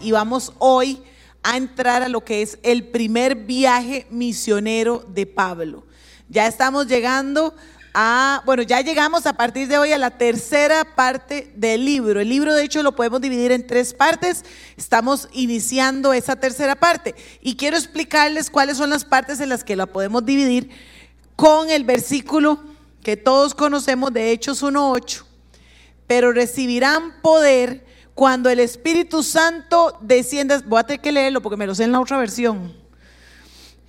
Y vamos hoy a entrar a lo que es el primer viaje misionero de Pablo. Ya estamos llegando a, bueno, ya llegamos a partir de hoy a la tercera parte del libro. El libro de hecho lo podemos dividir en tres partes. Estamos iniciando esa tercera parte y quiero explicarles cuáles son las partes en las que la podemos dividir con el versículo que todos conocemos de Hechos 1.8. Pero recibirán poder cuando el Espíritu Santo descienda. Voy a tener que leerlo porque me lo sé en la otra versión.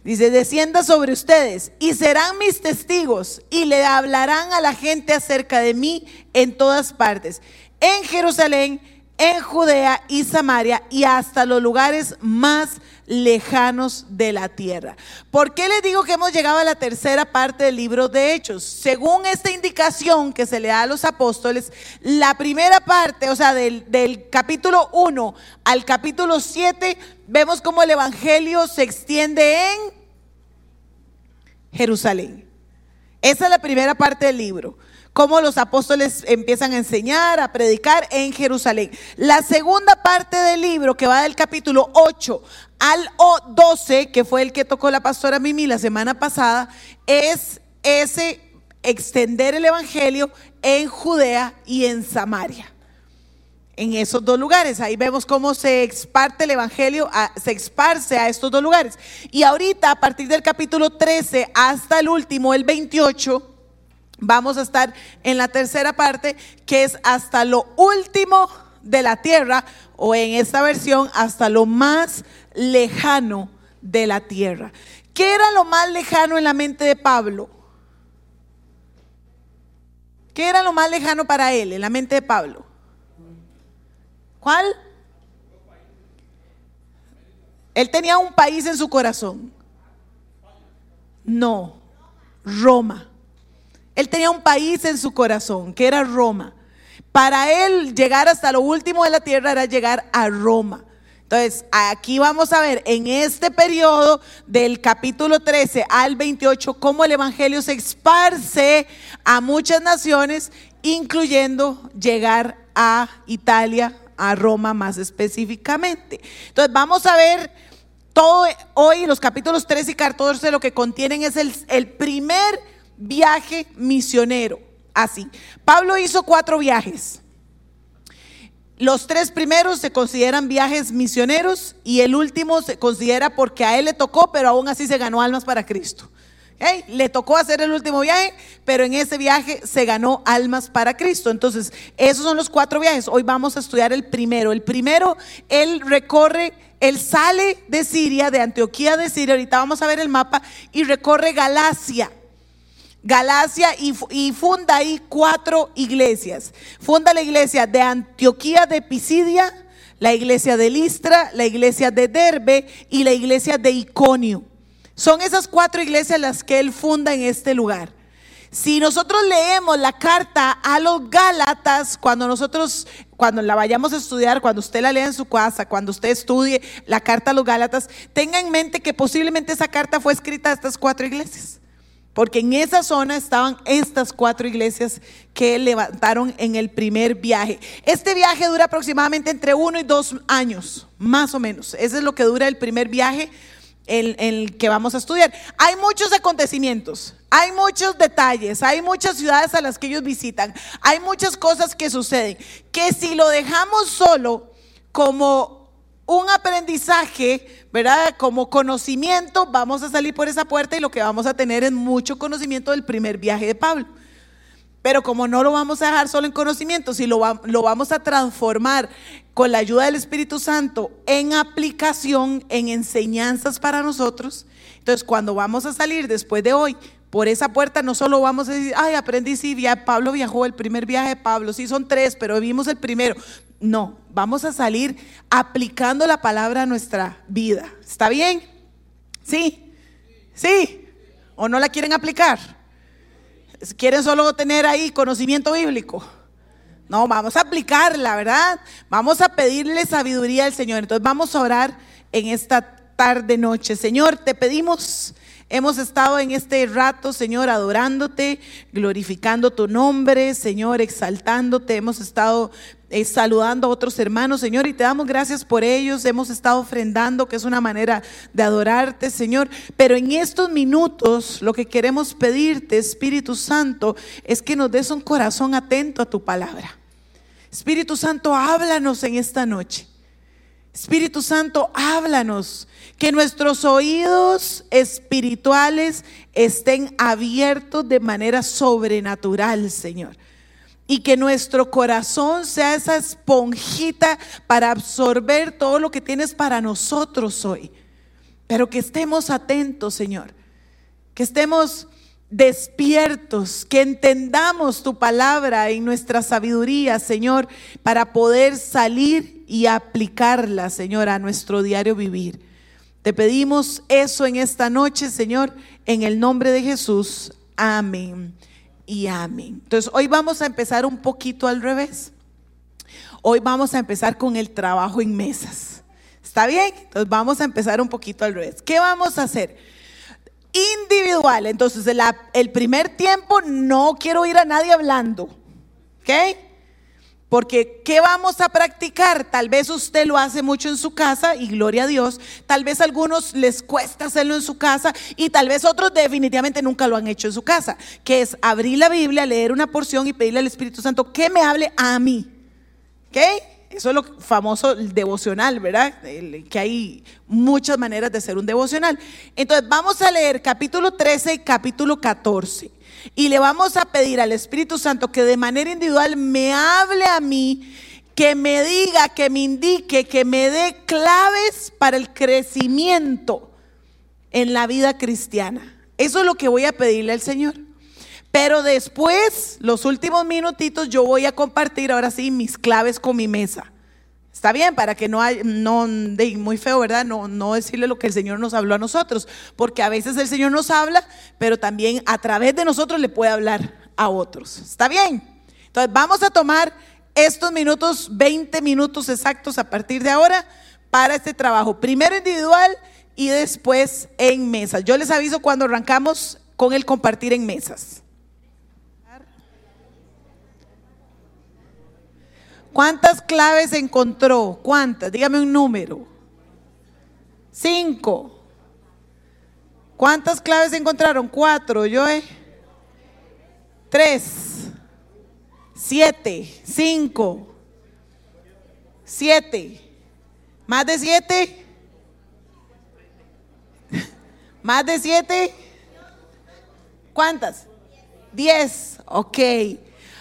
Dice, descienda sobre ustedes y serán mis testigos y le hablarán a la gente acerca de mí en todas partes, en Jerusalén, en Judea y Samaria y hasta los lugares más lejanos de la tierra. ¿Por qué les digo que hemos llegado a la tercera parte del libro de Hechos? Según esta indicación que se le da a los apóstoles, la primera parte, o sea, del, capítulo 1 al capítulo 7, vemos cómo el Evangelio se extiende en Jerusalén. Esa es la primera parte del libro cómo los apóstoles empiezan a enseñar, a predicar en Jerusalén. La segunda parte del libro, que va del capítulo 8 al 12, que fue el que tocó la pastora Mimi la semana pasada, es ese extender el Evangelio en Judea y en Samaria. En esos dos lugares, ahí vemos cómo se exparte el Evangelio, se esparce a estos dos lugares. Y ahorita, a partir del capítulo 13 hasta el último, el 28, vamos a estar en la tercera parte, que es hasta lo último de la tierra, o en esta versión, hasta lo más lejano de la tierra. ¿Qué era lo más lejano en la mente de Pablo? ¿Qué era lo más lejano para él, en la mente de Pablo? ¿Cuál? Él tenía un país en su corazón. No, Roma. Él tenía un país en su corazón, que era Roma. Para él llegar hasta lo último de la tierra era llegar a Roma. Entonces, aquí vamos a ver en este periodo del capítulo 13 al 28 cómo el Evangelio se esparce a muchas naciones, incluyendo llegar a Italia, a Roma más específicamente. Entonces, vamos a ver todo hoy, los capítulos 13 y 14, lo que contienen es el, el primer viaje misionero. Así. Pablo hizo cuatro viajes. Los tres primeros se consideran viajes misioneros y el último se considera porque a él le tocó, pero aún así se ganó almas para Cristo. Le tocó hacer el último viaje, pero en ese viaje se ganó almas para Cristo. Entonces, esos son los cuatro viajes. Hoy vamos a estudiar el primero. El primero, él recorre, él sale de Siria, de Antioquía de Siria, ahorita vamos a ver el mapa, y recorre Galacia. Galacia y, funda ahí cuatro iglesias. Funda la iglesia de Antioquía de Pisidia, la iglesia de Listra, la iglesia de Derbe y la iglesia de Iconio. Son esas cuatro iglesias las que él funda en este lugar. Si nosotros leemos la carta a los Gálatas, cuando nosotros, cuando la vayamos a estudiar, cuando usted la lea en su casa, cuando usted estudie la carta a los Gálatas, tenga en mente que posiblemente esa carta fue escrita a estas cuatro iglesias porque en esa zona estaban estas cuatro iglesias que levantaron en el primer viaje. Este viaje dura aproximadamente entre uno y dos años, más o menos. Ese es lo que dura el primer viaje en, el que vamos a estudiar. Hay muchos acontecimientos, hay muchos detalles, hay muchas ciudades a las que ellos visitan, hay muchas cosas que suceden, que si lo dejamos solo como un aprendizaje, ¿verdad? Como conocimiento, vamos a salir por esa puerta y lo que vamos a tener es mucho conocimiento del primer viaje de Pablo. Pero como no lo vamos a dejar solo en conocimiento, si lo, lo vamos a transformar con la ayuda del Espíritu Santo en aplicación, en enseñanzas para nosotros, entonces cuando vamos a salir después de hoy, por esa puerta no solo vamos a decir, ay, aprendí, sí, Pablo viajó, el primer viaje de Pablo, sí, son tres, pero vimos el primero. No, vamos a salir aplicando la palabra a nuestra vida. ¿Está bien? ¿Sí? ¿Sí? ¿O no la quieren aplicar? ¿Quieren solo tener ahí conocimiento bíblico? No, vamos a aplicarla, ¿verdad? Vamos a pedirle sabiduría al Señor. Entonces vamos a orar en esta tarde, noche. Señor, te pedimos Hemos estado en este rato, Señor, adorándote, glorificando tu nombre, Señor, exaltándote. Hemos estado eh, saludando a otros hermanos, Señor, y te damos gracias por ellos. Hemos estado ofrendando, que es una manera de adorarte, Señor. Pero en estos minutos, lo que queremos pedirte, Espíritu Santo, es que nos des un corazón atento a tu palabra. Espíritu Santo, háblanos en esta noche. Espíritu Santo, háblanos. Que nuestros oídos espirituales estén abiertos de manera sobrenatural, Señor. Y que nuestro corazón sea esa esponjita para absorber todo lo que tienes para nosotros hoy. Pero que estemos atentos, Señor. Que estemos despiertos, que entendamos tu palabra y nuestra sabiduría, Señor, para poder salir y aplicarla, Señor, a nuestro diario vivir. Te pedimos eso en esta noche, Señor, en el nombre de Jesús. Amén y amén. Entonces, hoy vamos a empezar un poquito al revés. Hoy vamos a empezar con el trabajo en mesas. ¿Está bien? Entonces, vamos a empezar un poquito al revés. ¿Qué vamos a hacer? individual. Entonces, el primer tiempo no quiero oír a nadie hablando. ¿Ok? Porque, ¿qué vamos a practicar? Tal vez usted lo hace mucho en su casa y gloria a Dios. Tal vez a algunos les cuesta hacerlo en su casa y tal vez otros definitivamente nunca lo han hecho en su casa. Que es abrir la Biblia, leer una porción y pedirle al Espíritu Santo que me hable a mí. ¿Ok? Eso es lo famoso devocional, ¿verdad? Que hay muchas maneras de ser un devocional. Entonces vamos a leer capítulo 13 y capítulo 14. Y le vamos a pedir al Espíritu Santo que de manera individual me hable a mí, que me diga, que me indique, que me dé claves para el crecimiento en la vida cristiana. Eso es lo que voy a pedirle al Señor. Pero después, los últimos minutitos, yo voy a compartir ahora sí mis claves con mi mesa. Está bien, para que no hay, no, muy feo, ¿verdad? No, no decirle lo que el Señor nos habló a nosotros, porque a veces el Señor nos habla, pero también a través de nosotros le puede hablar a otros. ¿Está bien? Entonces vamos a tomar estos minutos, 20 minutos exactos a partir de ahora, para este trabajo. Primero individual y después en mesas. Yo les aviso cuando arrancamos con el compartir en mesas. ¿Cuántas claves encontró? ¿Cuántas? Dígame un número. Cinco. ¿Cuántas claves encontraron? Cuatro. Yo, eh. Tres. Siete. Cinco. Siete. ¿Más de siete? ¿Más de siete? ¿Cuántas? Diez. Ok.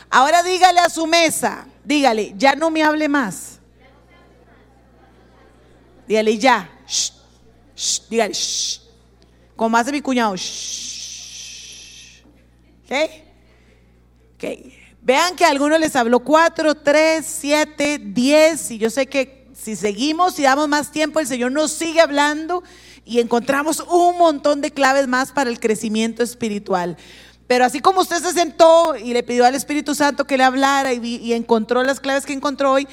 Ahora dígale a su mesa. Dígale, ya no me hable más. Dígale, ya. Dígale, shh. Como hace mi cuñado. ¿Ok? Vean que a algunos les habló cuatro, tres, siete, diez. Y yo sé que si seguimos y damos más tiempo, el Señor nos sigue hablando y encontramos un montón de claves más para el crecimiento espiritual. Pero así como usted se sentó y le pidió al Espíritu Santo que le hablara y, encontró las claves que encontró hoy,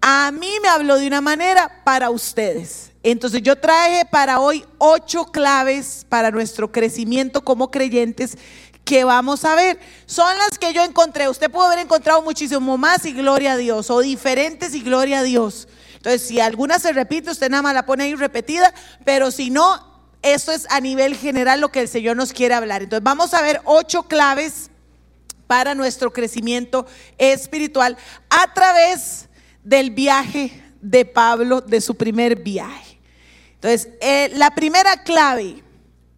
a mí me habló de una manera para ustedes. Entonces yo traje para hoy ocho claves para nuestro crecimiento como creyentes que vamos a ver. Son las que yo encontré. Usted puede haber encontrado muchísimo más y gloria a Dios, o diferentes y gloria a Dios. Entonces, si alguna se repite, usted nada más la pone ahí repetida, pero si no, esto es a nivel general lo que el Señor nos quiere hablar. Entonces vamos a ver ocho claves para nuestro crecimiento espiritual a través del viaje de Pablo, de su primer viaje. Entonces, eh, la primera clave,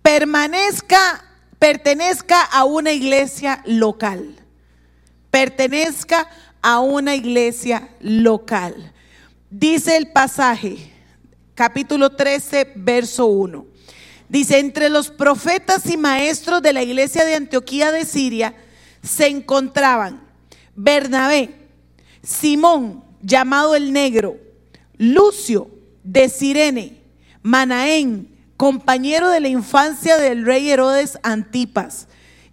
permanezca, pertenezca a una iglesia local. Pertenezca a una iglesia local. Dice el pasaje, capítulo 13, verso 1. Dice, entre los profetas y maestros de la iglesia de Antioquía de Siria se encontraban Bernabé, Simón, llamado el negro, Lucio de Sirene, Manaén, compañero de la infancia del rey Herodes Antipas,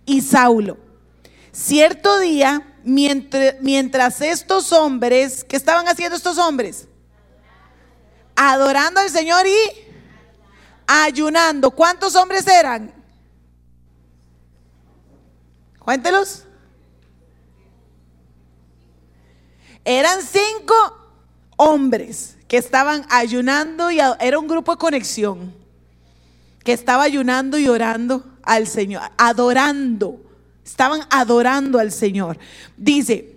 y Saulo. Cierto día, mientras, mientras estos hombres, ¿qué estaban haciendo estos hombres? Adorando al Señor y ayunando. ¿Cuántos hombres eran? Cuéntelos. Eran cinco hombres que estaban ayunando y era un grupo de conexión que estaba ayunando y orando al Señor, adorando, estaban adorando al Señor. Dice,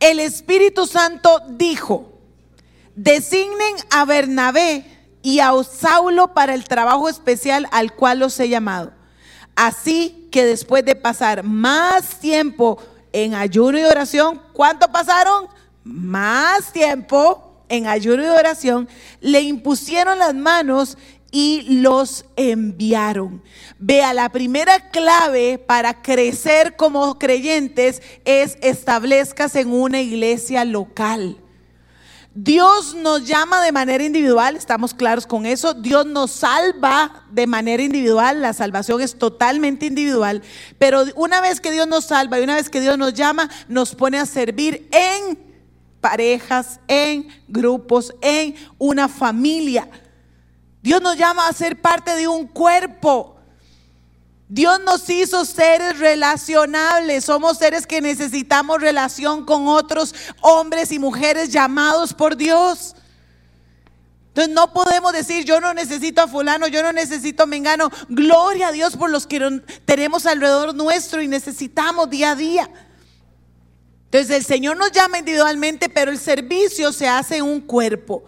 el Espíritu Santo dijo, designen a Bernabé y a Saulo para el trabajo especial al cual los he llamado. Así que después de pasar más tiempo en ayuno y oración, ¿cuánto pasaron? Más tiempo en ayuno y oración, le impusieron las manos y los enviaron. Vea, la primera clave para crecer como creyentes es establezcas en una iglesia local. Dios nos llama de manera individual, estamos claros con eso. Dios nos salva de manera individual, la salvación es totalmente individual. Pero una vez que Dios nos salva y una vez que Dios nos llama, nos pone a servir en parejas, en grupos, en una familia. Dios nos llama a ser parte de un cuerpo. Dios nos hizo seres relacionables, somos seres que necesitamos relación con otros hombres y mujeres llamados por Dios. Entonces no podemos decir, yo no necesito a fulano, yo no necesito a mengano. Gloria a Dios por los que tenemos alrededor nuestro y necesitamos día a día. Entonces el Señor nos llama individualmente, pero el servicio se hace en un cuerpo.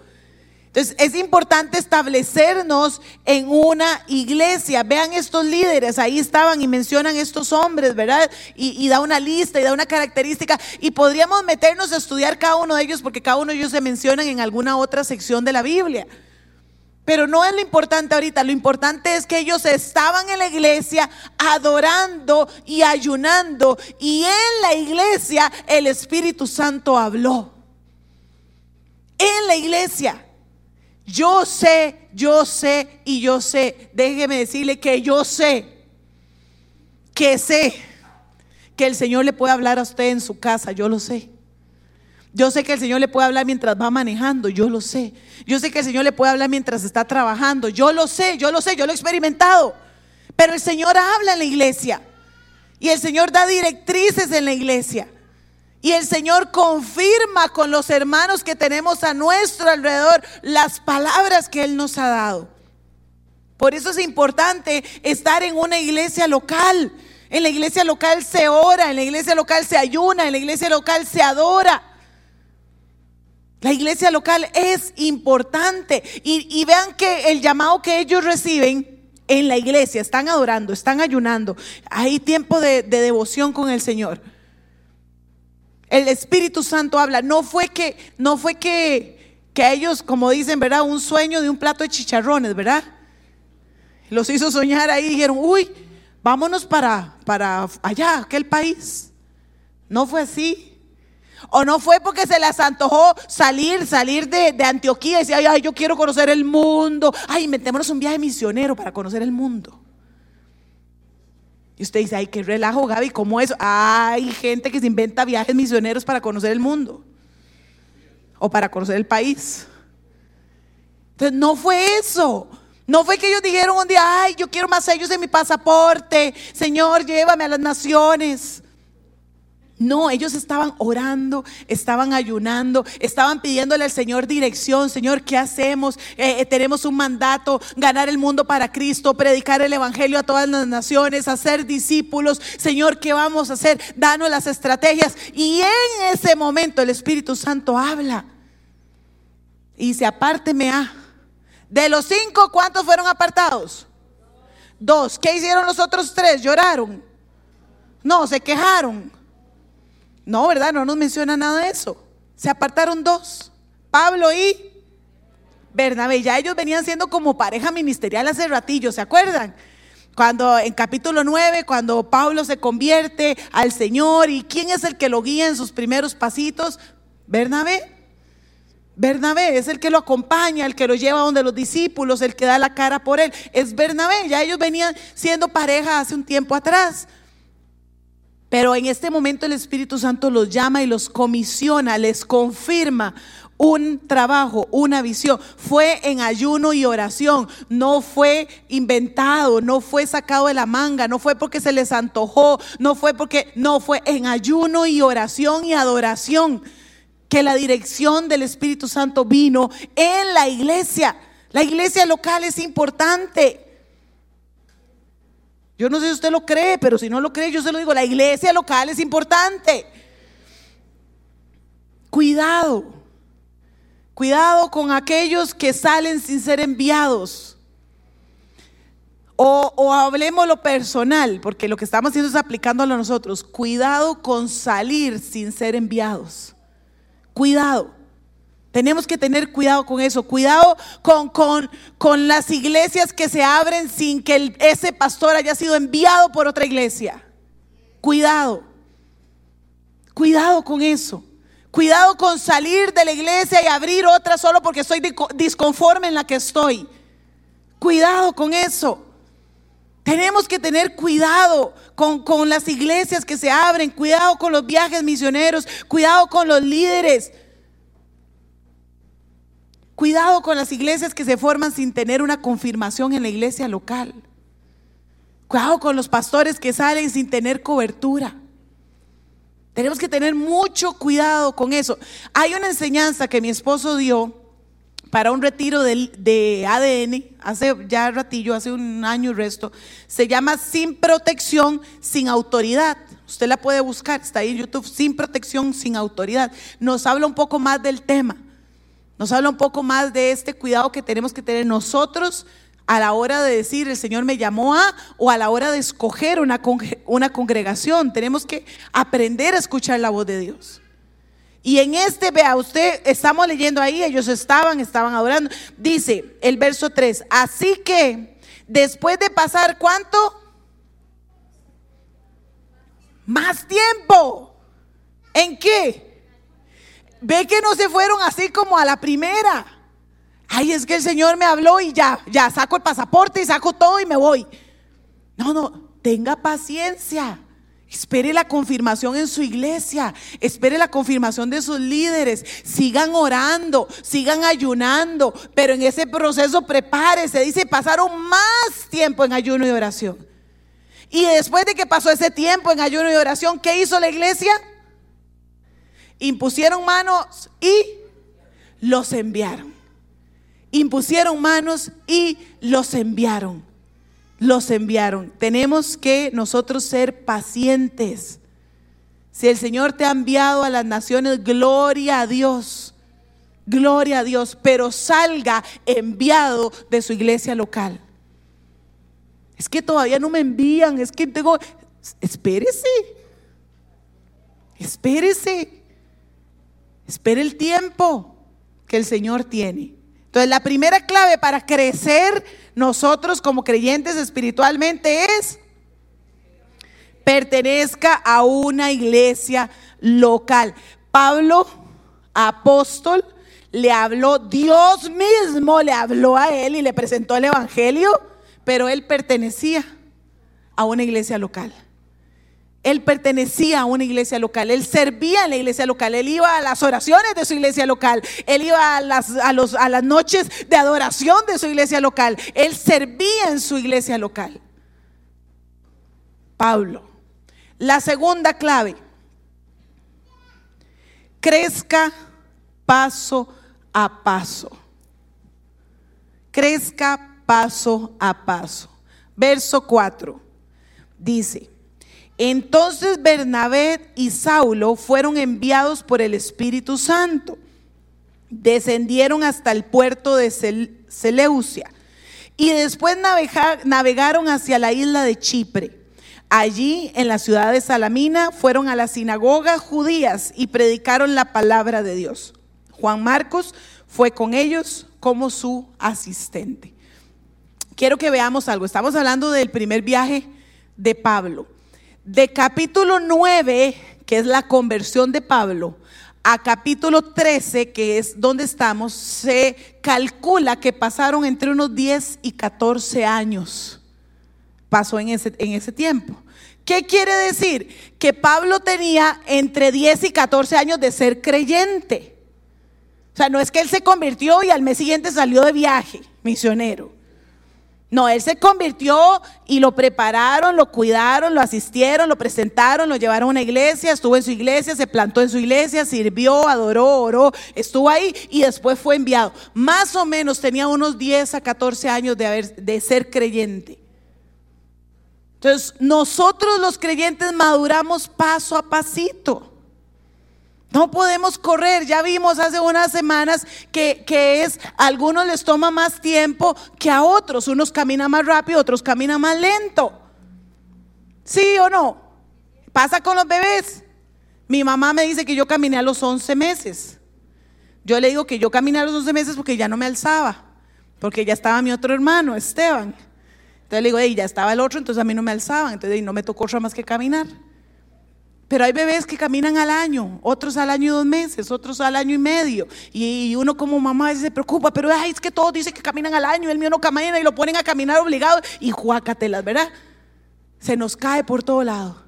Entonces es importante establecernos en una iglesia. Vean estos líderes, ahí estaban y mencionan estos hombres, ¿verdad? Y, da una lista y da una característica. Y podríamos meternos a estudiar cada uno de ellos porque cada uno de ellos se mencionan en alguna otra sección de la Biblia. Pero no es lo importante ahorita, lo importante es que ellos estaban en la iglesia adorando y ayunando y en la iglesia el Espíritu Santo habló. En la iglesia. Yo sé, yo sé y yo sé. Déjeme decirle que yo sé, que sé que el Señor le puede hablar a usted en su casa, yo lo sé. Yo sé que el Señor le puede hablar mientras va manejando, yo lo sé. Yo sé que el Señor le puede hablar mientras está trabajando, yo lo sé, yo lo sé, yo lo he experimentado. Pero el Señor habla en la iglesia y el Señor da directrices en la iglesia. Y el Señor confirma con los hermanos que tenemos a nuestro alrededor las palabras que Él nos ha dado. Por eso es importante estar en una iglesia local. En la iglesia local se ora, en la iglesia local se ayuna, en la iglesia local se adora. La iglesia local es importante. Y, vean que el llamado que ellos reciben en la iglesia, están adorando, están ayunando. Hay tiempo de devoción con el Señor. El Espíritu Santo habla. No fue que, no fue que, que ellos, como dicen, ¿verdad? Un sueño de un plato de chicharrones, ¿verdad? Los hizo soñar ahí y dijeron, uy, vámonos para, para allá, aquel país. No fue así. O no fue porque se les antojó salir, salir de, de Antioquía y decir, ay, ay, yo quiero conocer el mundo. Ay, metémonos un viaje misionero para conocer el mundo. Y usted dice, ay, qué relajo, Gaby, ¿cómo eso? Hay gente que se inventa viajes misioneros para conocer el mundo o para conocer el país. Entonces, no fue eso. No fue que ellos dijeron un día, ay, yo quiero más sellos en mi pasaporte. Señor, llévame a las naciones. No, ellos estaban orando, estaban ayunando, estaban pidiéndole al Señor dirección. Señor, ¿qué hacemos? Eh, eh, tenemos un mandato, ganar el mundo para Cristo, predicar el Evangelio a todas las naciones, hacer discípulos. Señor, ¿qué vamos a hacer? Danos las estrategias. Y en ese momento el Espíritu Santo habla. Y dice, apárteme a. De los cinco, ¿cuántos fueron apartados? Dos. ¿Qué hicieron los otros tres? ¿Lloraron? No, se quejaron. No, ¿verdad? No nos menciona nada de eso. Se apartaron dos, Pablo y Bernabé. Ya ellos venían siendo como pareja ministerial hace ratillo, ¿se acuerdan? Cuando en capítulo 9, cuando Pablo se convierte al Señor y quién es el que lo guía en sus primeros pasitos, Bernabé. Bernabé es el que lo acompaña, el que lo lleva donde los discípulos, el que da la cara por él. Es Bernabé. Ya ellos venían siendo pareja hace un tiempo atrás. Pero en este momento el Espíritu Santo los llama y los comisiona, les confirma un trabajo, una visión. Fue en ayuno y oración. No fue inventado, no fue sacado de la manga, no fue porque se les antojó, no fue porque, no, fue en ayuno y oración y adoración que la dirección del Espíritu Santo vino en la iglesia. La iglesia local es importante. Yo no sé si usted lo cree, pero si no lo cree, yo se lo digo, la iglesia local es importante. Cuidado, cuidado con aquellos que salen sin ser enviados. O, o hablemos lo personal, porque lo que estamos haciendo es aplicándolo a nosotros. Cuidado con salir sin ser enviados. Cuidado. Tenemos que tener cuidado con eso, cuidado con, con, con las iglesias que se abren sin que ese pastor haya sido enviado por otra iglesia. Cuidado, cuidado con eso. Cuidado con salir de la iglesia y abrir otra solo porque estoy disconforme en la que estoy. Cuidado con eso. Tenemos que tener cuidado con, con, las iglesias que se abren, cuidado con los viajes misioneros, cuidado con los líderes. Cuidado con las iglesias que se forman sin tener una confirmación en la iglesia local. Cuidado con los pastores que salen sin tener cobertura. Tenemos que tener mucho cuidado con eso. Hay una enseñanza que mi esposo dio para un retiro de, ADN, hace ya ratillo, hace un año y resto, se llama Sin protección, sin autoridad. Usted la puede buscar, está ahí en YouTube, Sin protección, sin autoridad. Nos habla un poco más del tema. Nos habla un poco más de este cuidado que tenemos que tener nosotros a la hora de decir el Señor me llamó a o a la hora de escoger una, una congregación. Tenemos que aprender a escuchar la voz de Dios. Y en este, vea usted, estamos leyendo ahí, ellos estaban, estaban adorando. Dice el verso 3, así que después de pasar cuánto? Más tiempo. ¿En qué? Ve que no se fueron así como a la primera. Ay, es que el Señor me habló y ya, ya saco el pasaporte y saco todo y me voy. No, no, tenga paciencia. Espere la confirmación en su iglesia, espere la confirmación de sus líderes, sigan orando, sigan ayunando, pero en ese proceso prepárese, dice, pasaron más tiempo en ayuno y oración. Y después de que pasó ese tiempo en ayuno y oración, ¿qué hizo la iglesia? Impusieron manos y los enviaron. Impusieron manos y los enviaron. Los enviaron. Tenemos que nosotros ser pacientes. Si el Señor te ha enviado a las naciones, gloria a Dios. Gloria a Dios. Pero salga enviado de su iglesia local. Es que todavía no me envían. Es que tengo... Espérese. Espérese. Espere el tiempo que el Señor tiene. Entonces, la primera clave para crecer nosotros como creyentes espiritualmente es pertenezca a una iglesia local. Pablo, apóstol, le habló, Dios mismo le habló a él y le presentó el Evangelio, pero él pertenecía a una iglesia local. Él pertenecía a una iglesia local, él servía en la iglesia local, él iba a las oraciones de su iglesia local, él iba a las, a las noches de adoración de su iglesia local, él servía en su iglesia local. Pablo. La segunda clave, crezca paso a paso. Crezca paso a paso. Verso 4 dice, entonces Bernabé y Saulo fueron enviados por el Espíritu Santo. Descendieron hasta el puerto de Seleucia y después navegaron hacia la isla de Chipre. Allí, en la ciudad de Salamina, fueron a las sinagogas judías y predicaron la palabra de Dios. Juan Marcos fue con ellos como su asistente. Quiero que veamos algo. Estamos hablando del primer viaje de Pablo. De capítulo 9, que es la conversión de Pablo, a capítulo 13, que es donde estamos, se calcula que pasaron entre unos 10 y 14 años. Pasó en ese, en ese tiempo. ¿Qué quiere decir? Que Pablo tenía entre 10 y 14 años de ser creyente. O sea, no es que él se convirtió y al mes siguiente salió de viaje, misionero. No, él se convirtió y lo prepararon, lo cuidaron, lo asistieron, lo presentaron, lo llevaron a una iglesia, estuvo en su iglesia, se plantó en su iglesia, sirvió, adoró, oró, estuvo ahí y después fue enviado. Más o menos tenía unos 10 a 14 años de, haber, de ser creyente. Entonces, nosotros los creyentes maduramos paso a pasito. No podemos correr. Ya vimos hace unas semanas que, que, es, algunos les toma más tiempo que a otros. Unos caminan más rápido, otros caminan más lento. ¿Sí o no? Pasa con los bebés. Mi mamá me dice que yo caminé a los 11 meses. Yo le digo que yo caminé a los 11 meses porque ya no me alzaba. Porque ya estaba mi otro hermano, Esteban. Entonces le digo, hey, ya estaba el otro, entonces a mí no me alzaban. Entonces no me tocó otra más que caminar. Pero hay bebés que caminan al año, otros al año y dos meses, otros al año y medio. Y uno como mamá se preocupa, pero es que todos dicen que caminan al año, el mío no camina y lo ponen a caminar obligado. Y juácatelas, ¿verdad? Se nos cae por todo lado.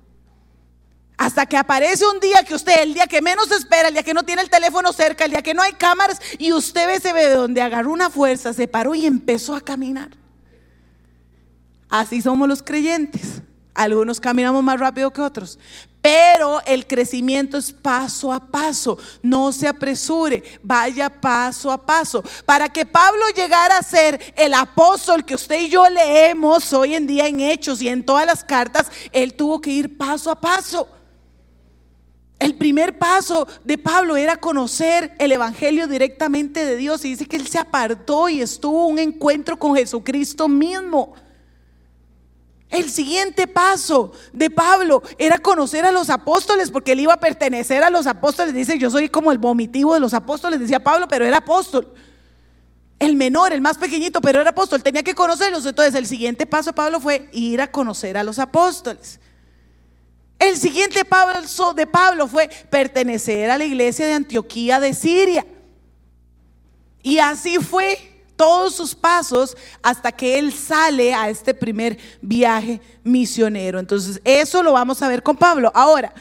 Hasta que aparece un día que usted, el día que menos espera, el día que no tiene el teléfono cerca, el día que no hay cámaras, y usted ve ese bebé donde agarró una fuerza, se paró y empezó a caminar. Así somos los creyentes. Algunos caminamos más rápido que otros, pero el crecimiento es paso a paso. No se apresure, vaya paso a paso. Para que Pablo llegara a ser el apóstol que usted y yo leemos hoy en día en Hechos y en todas las cartas, él tuvo que ir paso a paso. El primer paso de Pablo era conocer el Evangelio directamente de Dios y dice que él se apartó y estuvo un encuentro con Jesucristo mismo. El siguiente paso de Pablo era conocer a los apóstoles, porque él iba a pertenecer a los apóstoles. Dice, yo soy como el vomitivo de los apóstoles, decía Pablo, pero era apóstol. El menor, el más pequeñito, pero era apóstol, tenía que conocerlos. Entonces el siguiente paso de Pablo fue ir a conocer a los apóstoles. El siguiente paso de Pablo fue pertenecer a la iglesia de Antioquía de Siria. Y así fue todos sus pasos hasta que él sale a este primer viaje misionero. Entonces, eso lo vamos a ver con Pablo. Ahora,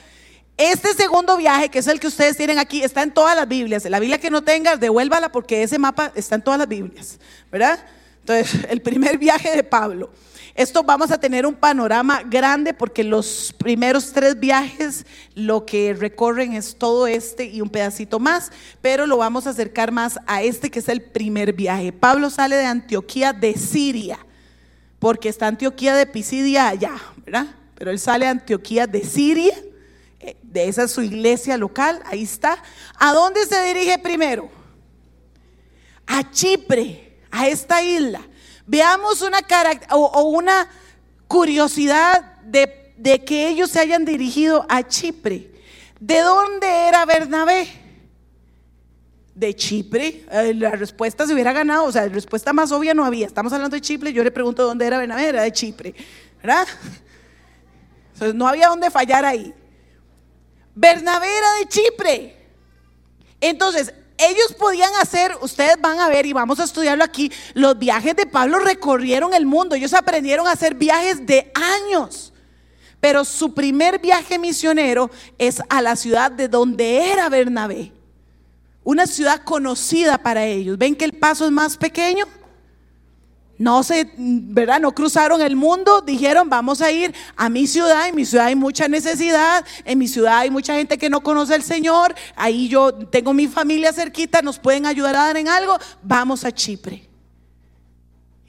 este segundo viaje, que es el que ustedes tienen aquí, está en todas las Biblias. La Biblia que no tenga, devuélvala porque ese mapa está en todas las Biblias, ¿verdad? Entonces, el primer viaje de Pablo. Esto vamos a tener un panorama grande porque los primeros tres viajes lo que recorren es todo este y un pedacito más, pero lo vamos a acercar más a este que es el primer viaje. Pablo sale de Antioquía de Siria, porque está Antioquía de Pisidia allá, ¿verdad? Pero él sale de Antioquía de Siria, eh, de esa es su iglesia local, ahí está. ¿A dónde se dirige primero? A Chipre, a esta isla. Veamos una, o, una curiosidad de, de que ellos se hayan dirigido a Chipre. ¿De dónde era Bernabé? de Chipre, eh, la respuesta se hubiera ganado, o sea, la respuesta más obvia no había. Estamos hablando de Chipre, yo le pregunto dónde era Bernabé, era de Chipre, ¿verdad? Entonces no había dónde fallar ahí. Bernabé era de Chipre. Entonces, ellos podían hacer, ustedes van a ver y vamos a estudiarlo aquí, los viajes de Pablo recorrieron el mundo, ellos aprendieron a hacer viajes de años. Pero su primer viaje misionero es a la ciudad de donde era Bernabé. Una ciudad conocida para ellos. ¿Ven que el paso es más pequeño? No se, ¿verdad? No cruzaron el mundo, dijeron, vamos a ir a mi ciudad, en mi ciudad hay mucha necesidad, en mi ciudad hay mucha gente que no conoce al Señor, ahí yo tengo mi familia cerquita, nos pueden ayudar a dar en algo, vamos a Chipre.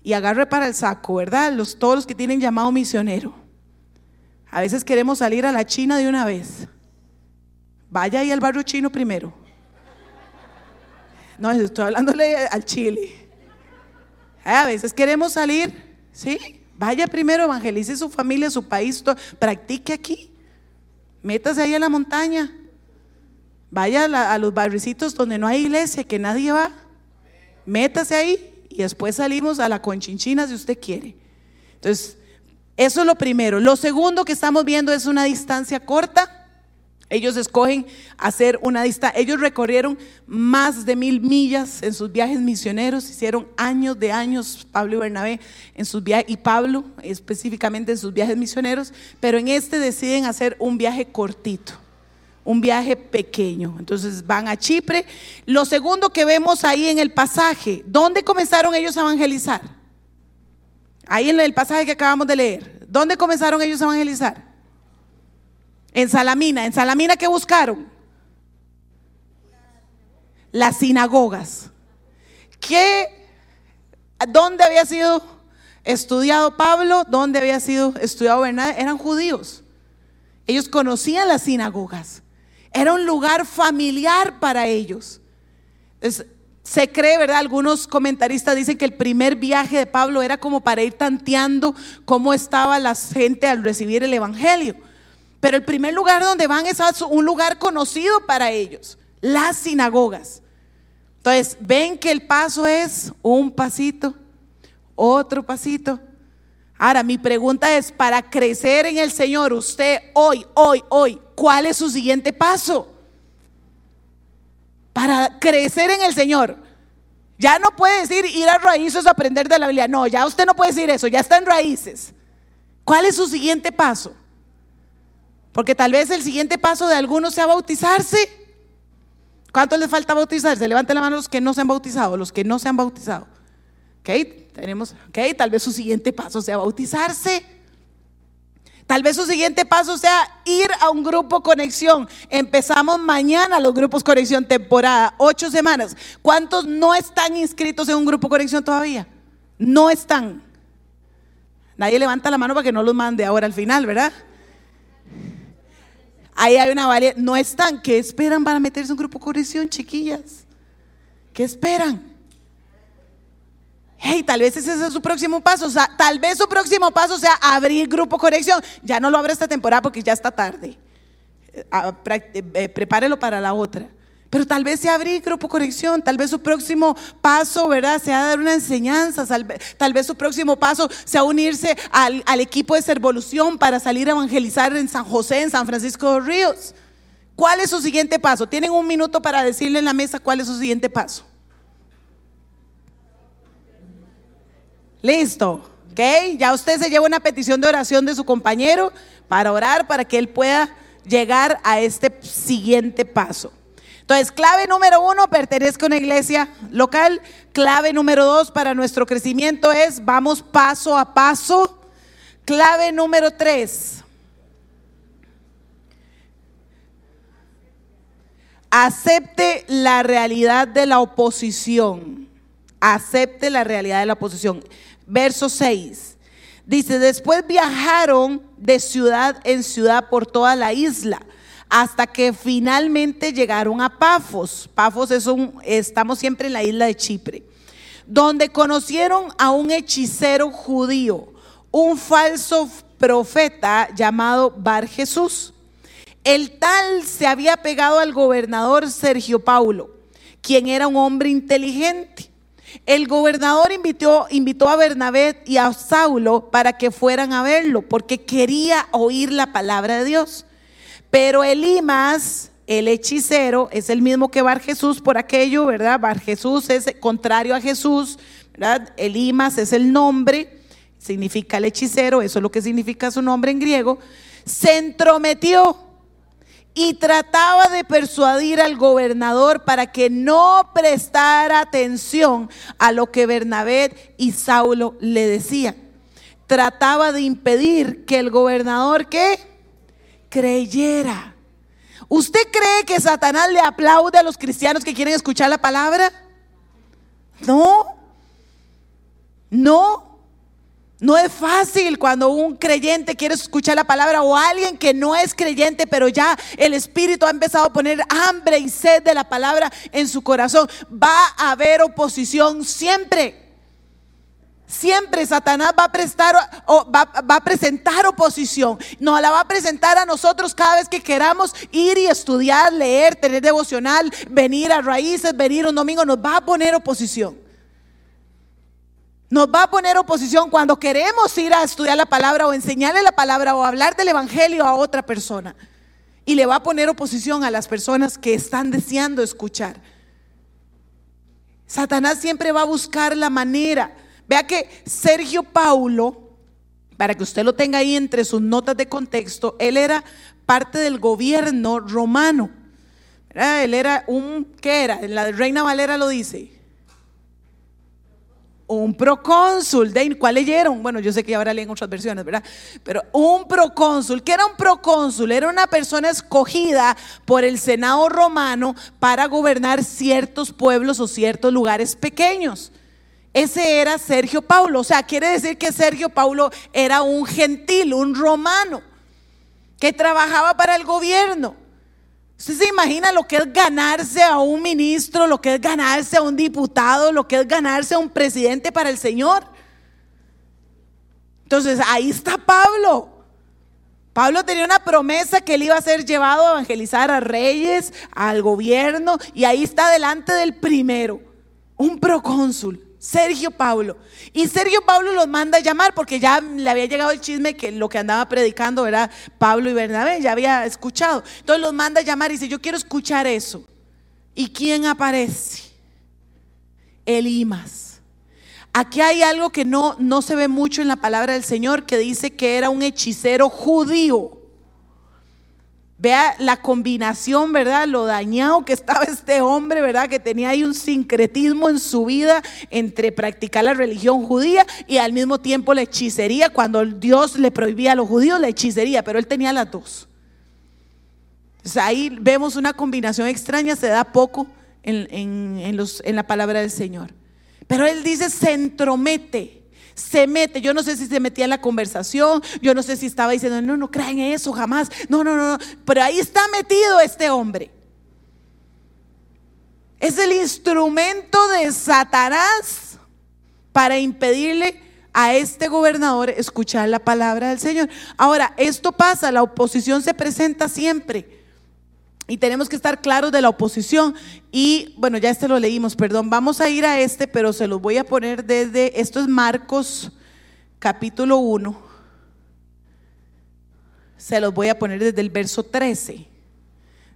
Y agarre para el saco, ¿verdad? Los, todos los que tienen llamado misionero. A veces queremos salir a la China de una vez. Vaya ahí al barrio chino primero. No, estoy hablándole al Chile. A veces queremos salir, ¿sí? Vaya primero, evangelice su familia, su país, practique aquí. Métase ahí a la montaña. Vaya a, los barricitos donde no hay iglesia, que nadie va. Métase ahí y después salimos a la conchinchina si usted quiere. Entonces, eso es lo primero. Lo segundo que estamos viendo es una distancia corta ellos escogen hacer una distancia. Ellos recorrieron más de mil millas en sus viajes misioneros, hicieron años de años, Pablo y Bernabé, en sus viajes, y Pablo específicamente en sus viajes misioneros, pero en este deciden hacer un viaje cortito, un viaje pequeño. Entonces van a Chipre. Lo segundo que vemos ahí en el pasaje, ¿dónde comenzaron ellos a evangelizar? Ahí en el pasaje que acabamos de leer. ¿Dónde comenzaron ellos a evangelizar? En Salamina. ¿En Salamina qué buscaron? Las sinagogas. ¿Qué? ¿Dónde había sido estudiado Pablo? ¿Dónde había sido estudiado Bernabé? Eran judíos. Ellos conocían las sinagogas. Era un lugar familiar para ellos. se cree, ¿verdad? Algunos comentaristas dicen que el primer viaje de Pablo era como para ir tanteando cómo estaba la gente al recibir el Evangelio. Pero el primer lugar donde van es un lugar conocido para ellos, las sinagogas. Entonces, ven que el paso es un pasito, otro pasito. Ahora, mi pregunta es, para crecer en el Señor, usted hoy, hoy, hoy, ¿cuál es su siguiente paso? Para crecer en el Señor. Ya no puede decir ir a raíces a aprender de la Biblia. No, ya usted no puede decir eso, ya está en raíces. ¿Cuál es su siguiente paso? Porque tal vez el siguiente paso de algunos sea bautizarse. ¿Cuánto les falta bautizarse? Levanten la mano los que no se han bautizado, los que no se han bautizado. ¿Ok? Tenemos, ok, tal vez su siguiente paso sea bautizarse. Tal vez su siguiente paso sea ir a un grupo conexión. Empezamos mañana los grupos conexión temporada, ocho semanas. ¿Cuántos no están inscritos en un grupo conexión todavía? No están. Nadie levanta la mano para que no los mande ahora al final, ¿verdad? Ahí hay una variedad. No están. ¿Qué esperan para meterse un grupo corrección, chiquillas? ¿Qué esperan? Hey, tal vez ese es su próximo paso. O sea, tal vez su próximo paso sea abrir grupo corrección. Ya no lo abro esta temporada porque ya está tarde. Eh, ah, eh, prepárelo para la otra. Pero tal vez sea abrir grupo conexión, tal vez su próximo paso, ¿verdad? Sea dar una enseñanza, tal vez su próximo paso sea unirse al, equipo de Servolución para salir a evangelizar en San José, en San Francisco de Ríos. ¿Cuál es su siguiente paso? Tienen un minuto para decirle en la mesa cuál es su siguiente paso. Listo, ¿ok? Ya usted se lleva una petición de oración de su compañero para orar para que él pueda llegar a este siguiente paso. Entonces, clave número uno, pertenezco a una iglesia local. Clave número dos para nuestro crecimiento es vamos paso a paso. Clave número tres. Acepte la realidad de la oposición. Acepte la realidad de la oposición. Verso 6. Dice, después viajaron de ciudad en ciudad por toda la isla hasta que finalmente llegaron a Pafos. Pafos es un, estamos siempre en la isla de Chipre, donde conocieron a un hechicero judío, un falso profeta llamado Bar Jesús. El tal se había pegado al gobernador Sergio Paulo, quien era un hombre inteligente. El gobernador invitó, invitó a Bernabé y a Saulo para que fueran a verlo, porque quería oír la palabra de Dios. Pero Elimas, el hechicero, es el mismo que Bar Jesús por aquello, ¿verdad? Bar Jesús es contrario a Jesús, ¿verdad? Elimas es el nombre, significa el hechicero, eso es lo que significa su nombre en griego. Se entrometió y trataba de persuadir al gobernador para que no prestara atención a lo que Bernabé y Saulo le decían. Trataba de impedir que el gobernador, ¿qué? Creyera. ¿Usted cree que Satanás le aplaude a los cristianos que quieren escuchar la palabra? No, no. No es fácil cuando un creyente quiere escuchar la palabra o alguien que no es creyente, pero ya el Espíritu ha empezado a poner hambre y sed de la palabra en su corazón. Va a haber oposición siempre. Siempre Satanás va a prestar o va, a presentar oposición. Nos la va a presentar a nosotros cada vez que queramos ir y estudiar, leer, tener devocional, venir a raíces, venir un domingo. Nos va a poner oposición. Nos va a poner oposición cuando queremos ir a estudiar la palabra o enseñarle la palabra o hablar del evangelio a otra persona. Y le va a poner oposición a las personas que están deseando escuchar. Satanás siempre va a buscar la manera Vea que Sergio Paulo, para que usted lo tenga ahí entre sus notas de contexto, él era parte del gobierno romano. Él era un, ¿qué era? La Reina Valera lo dice. Un procónsul. ¿De cuál leyeron? Bueno, yo sé que ahora leen otras versiones, ¿verdad? Pero un procónsul. ¿Qué era un procónsul? Era una persona escogida por el Senado romano para gobernar ciertos pueblos o ciertos lugares pequeños. Ese era Sergio Paulo. O sea, quiere decir que Sergio Paulo era un gentil, un romano, que trabajaba para el gobierno. ¿Usted se imagina lo que es ganarse a un ministro, lo que es ganarse a un diputado, lo que es ganarse a un presidente para el Señor? Entonces, ahí está Pablo. Pablo tenía una promesa que él iba a ser llevado a evangelizar a reyes, al gobierno, y ahí está delante del primero, un procónsul. Sergio Pablo. Y Sergio Pablo los manda a llamar porque ya le había llegado el chisme que lo que andaba predicando era Pablo y Bernabé, ya había escuchado. Entonces los manda a llamar y dice, yo quiero escuchar eso. ¿Y quién aparece? Elimas. Aquí hay algo que no, no se ve mucho en la palabra del Señor, que dice que era un hechicero judío. Vea la combinación, ¿verdad? Lo dañado que estaba este hombre, ¿verdad? Que tenía ahí un sincretismo en su vida entre practicar la religión judía y al mismo tiempo la hechicería, cuando Dios le prohibía a los judíos la hechicería, pero él tenía las dos. ahí vemos una combinación extraña, se da poco en, los, en la palabra del Señor. Pero él dice, se entromete se mete. Yo no sé si se metía en la conversación, yo no sé si estaba diciendo, no, no crean eso jamás. No, no, no, pero ahí está metido este hombre. Es el instrumento de Satanás para impedirle a este gobernador escuchar la palabra del Señor. Ahora, esto pasa, la oposición se presenta siempre. Y tenemos que estar claros de la oposición. Y bueno, ya este lo leímos, perdón. Vamos a ir a este, pero se los voy a poner desde, esto es Marcos capítulo 1. Se los voy a poner desde el verso 13.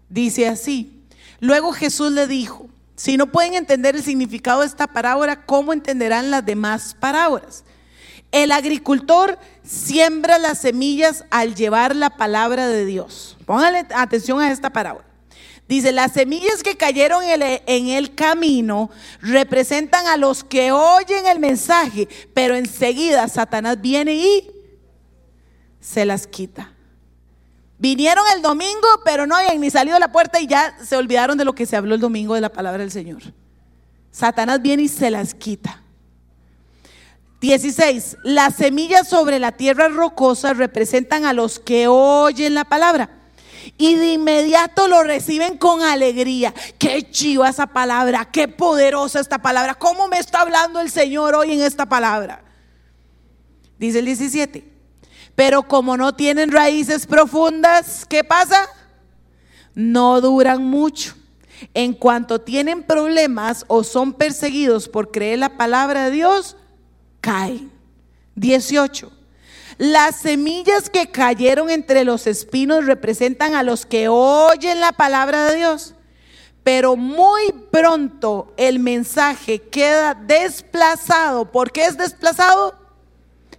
Dice así. Luego Jesús le dijo, si no pueden entender el significado de esta parábola, ¿cómo entenderán las demás parábolas? El agricultor siembra las semillas al llevar la palabra de Dios. Póngale atención a esta parábola. Dice, las semillas que cayeron en el, camino representan a los que oyen el mensaje, pero enseguida Satanás viene y se las quita. Vinieron el domingo, pero no habían ni salido de la puerta y ya se olvidaron de lo que se habló el domingo de la palabra del Señor. Satanás viene y se las quita. 16. Las semillas sobre la tierra rocosa representan a los que oyen la palabra y de inmediato lo reciben con alegría. Qué chiva esa palabra, qué poderosa esta palabra. ¿Cómo me está hablando el Señor hoy en esta palabra? Dice el 17. Pero como no tienen raíces profundas, ¿qué pasa? No duran mucho. En cuanto tienen problemas o son perseguidos por creer la palabra de Dios, caen. 18. Las semillas que cayeron entre los espinos representan a los que oyen la palabra de Dios. Pero muy pronto el mensaje queda desplazado. ¿Por qué es desplazado?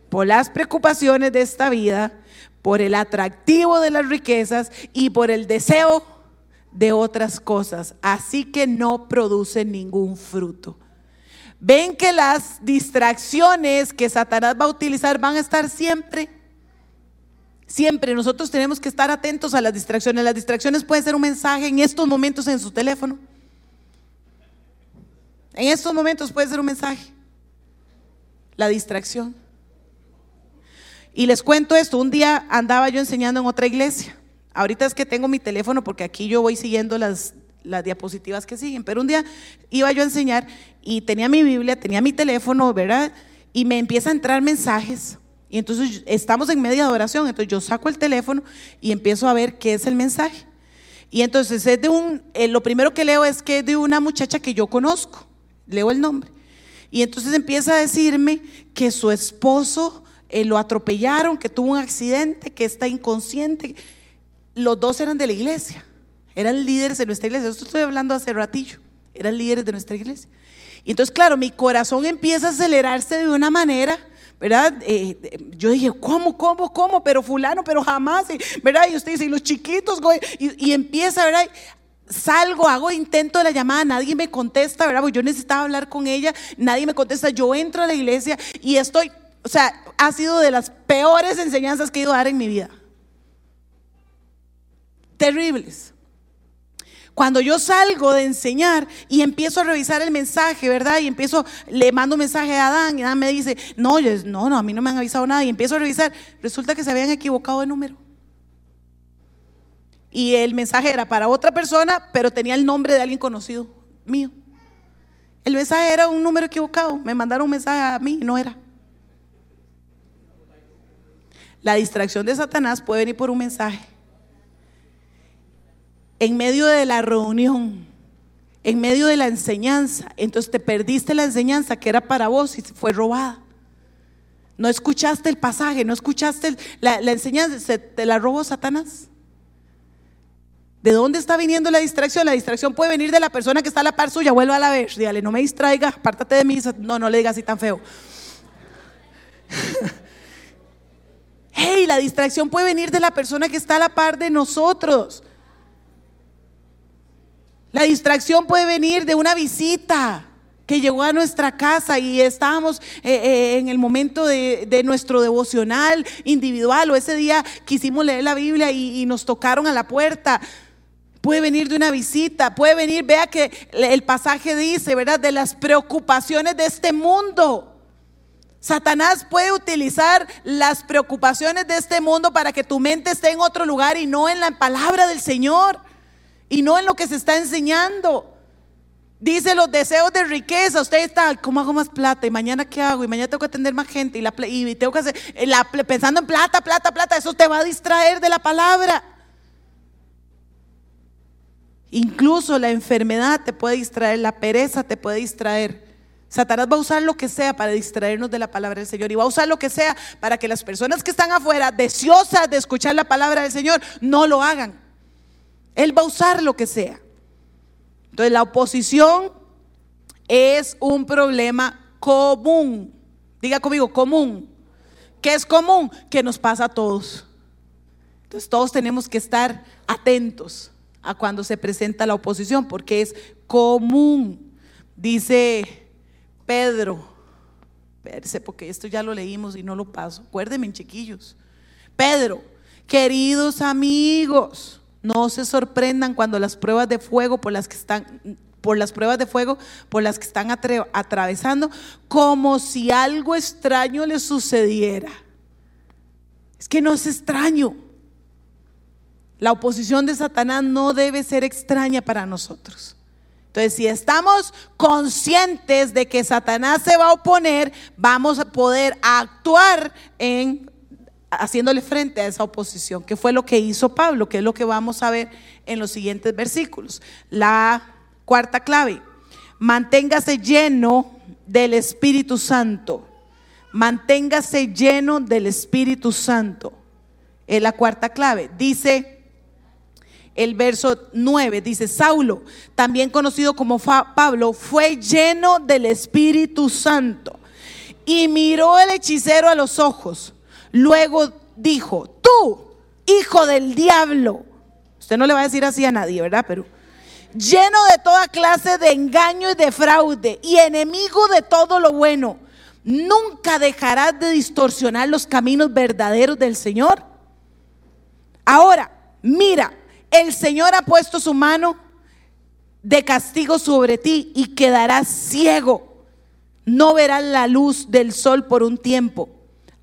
Por las preocupaciones de esta vida, por el atractivo de las riquezas y por el deseo de otras cosas. Así que no produce ningún fruto ven que las distracciones que Satanás va a utilizar van a estar siempre. Siempre nosotros tenemos que estar atentos a las distracciones. Las distracciones pueden ser un mensaje en estos momentos en su teléfono. En estos momentos puede ser un mensaje. La distracción. Y les cuento esto, un día andaba yo enseñando en otra iglesia. Ahorita es que tengo mi teléfono porque aquí yo voy siguiendo las las diapositivas que siguen. Pero un día iba yo a enseñar y tenía mi Biblia, tenía mi teléfono, ¿verdad? Y me empieza a entrar mensajes. Y entonces estamos en media de oración, entonces yo saco el teléfono y empiezo a ver qué es el mensaje. Y entonces es de un, eh, lo primero que leo es que es de una muchacha que yo conozco, leo el nombre. Y entonces empieza a decirme que su esposo eh, lo atropellaron, que tuvo un accidente, que está inconsciente. Los dos eran de la iglesia. Eran líderes de nuestra iglesia. Esto estoy hablando hace ratillo. Eran líderes de nuestra iglesia. Y entonces, claro, mi corazón empieza a acelerarse de una manera ¿verdad? Eh, yo dije, ¿cómo, cómo, cómo? Pero fulano, pero jamás, ¿verdad? Y usted dice, y los chiquitos, y, y empieza, ¿verdad? salgo, hago intento de la llamada, nadie me contesta, ¿verdad? Porque yo necesitaba hablar con ella, nadie me contesta, yo entro a la iglesia y estoy, o sea, ha sido de las peores enseñanzas que he ido a dar en mi vida. Terribles. Cuando yo salgo de enseñar y empiezo a revisar el mensaje, ¿verdad? Y empiezo, le mando un mensaje a Adán y Adán me dice, no, no, no, a mí no me han avisado nada. Y empiezo a revisar, resulta que se habían equivocado de número. Y el mensaje era para otra persona, pero tenía el nombre de alguien conocido mío. El mensaje era un número equivocado. Me mandaron un mensaje a mí y no era. La distracción de Satanás puede venir por un mensaje. En medio de la reunión, en medio de la enseñanza, entonces te perdiste la enseñanza que era para vos y fue robada. No escuchaste el pasaje, no escuchaste la, enseñanza, te la robó Satanás. ¿De dónde está viniendo la distracción? La distracción puede venir de la persona que está a la par suya, vuelva a la vez, dígale, no me distraiga, apártate de mí, no, no le digas así tan feo. hey, la distracción puede venir de la persona que está a la par de nosotros. La distracción puede venir de una visita que llegó a nuestra casa y estábamos eh, eh, en el momento de, nuestro devocional individual o ese día quisimos leer la Biblia y nos tocaron a la puerta. Puede venir de una visita, puede venir, vea que el pasaje dice, ¿verdad? De las preocupaciones de este mundo. Satanás puede utilizar las preocupaciones de este mundo para que tu mente esté en otro lugar y no en la palabra del Señor y no en lo que se está enseñando. Dice los deseos de riqueza. Usted está, ¿cómo hago más plata? ¿Y mañana qué hago? Y mañana tengo que atender más gente. Y, tengo que hacer, pensando en plata, plata, plata. Eso te va a distraer de la palabra. Incluso la enfermedad te puede distraer, la pereza te puede distraer. Satanás va a usar lo que sea para distraernos de la palabra del Señor y va a usar lo que sea para que las personas que están afuera, deseosas de escuchar la palabra del Señor, no lo hagan. Él va a usar lo que sea. Entonces la oposición es un problema común. Diga conmigo, común. ¿Qué es común? Que nos pasa a todos. Entonces todos tenemos que estar atentos a cuando se presenta la oposición, porque es común. Dice Pedro, porque esto ya lo leímos y no lo paso. Acuérdenme, chiquillos. Pedro, queridos amigos, no se sorprendan cuando las pruebas de fuego por las que están por las pruebas de fuego por las que están atravesando, como si algo extraño les sucediera. Es que no es extraño. La oposición de Satanás no debe ser extraña para nosotros. Entonces, si estamos conscientes de que Satanás se va a oponer, vamos a poder actuar en haciéndole frente a esa oposición, que fue lo que hizo Pablo, que es lo que vamos a ver en los siguientes versículos. La cuarta clave, manténgase lleno del Espíritu Santo. Manténgase lleno del Espíritu Santo. Es la cuarta clave. Dice el verso 9 dice, Saulo, también conocido como Pablo, fue lleno del Espíritu Santo y miró el hechicero a los ojos. Luego dijo, tú, hijo del diablo, usted no le va a decir así a nadie, ¿verdad? Pero lleno de toda clase de engaño y de fraude y enemigo de todo lo bueno, nunca dejarás de distorsionar los caminos verdaderos del Señor. Ahora, mira, el Señor ha puesto su mano de castigo sobre ti y quedarás ciego. No verás la luz del sol por un tiempo.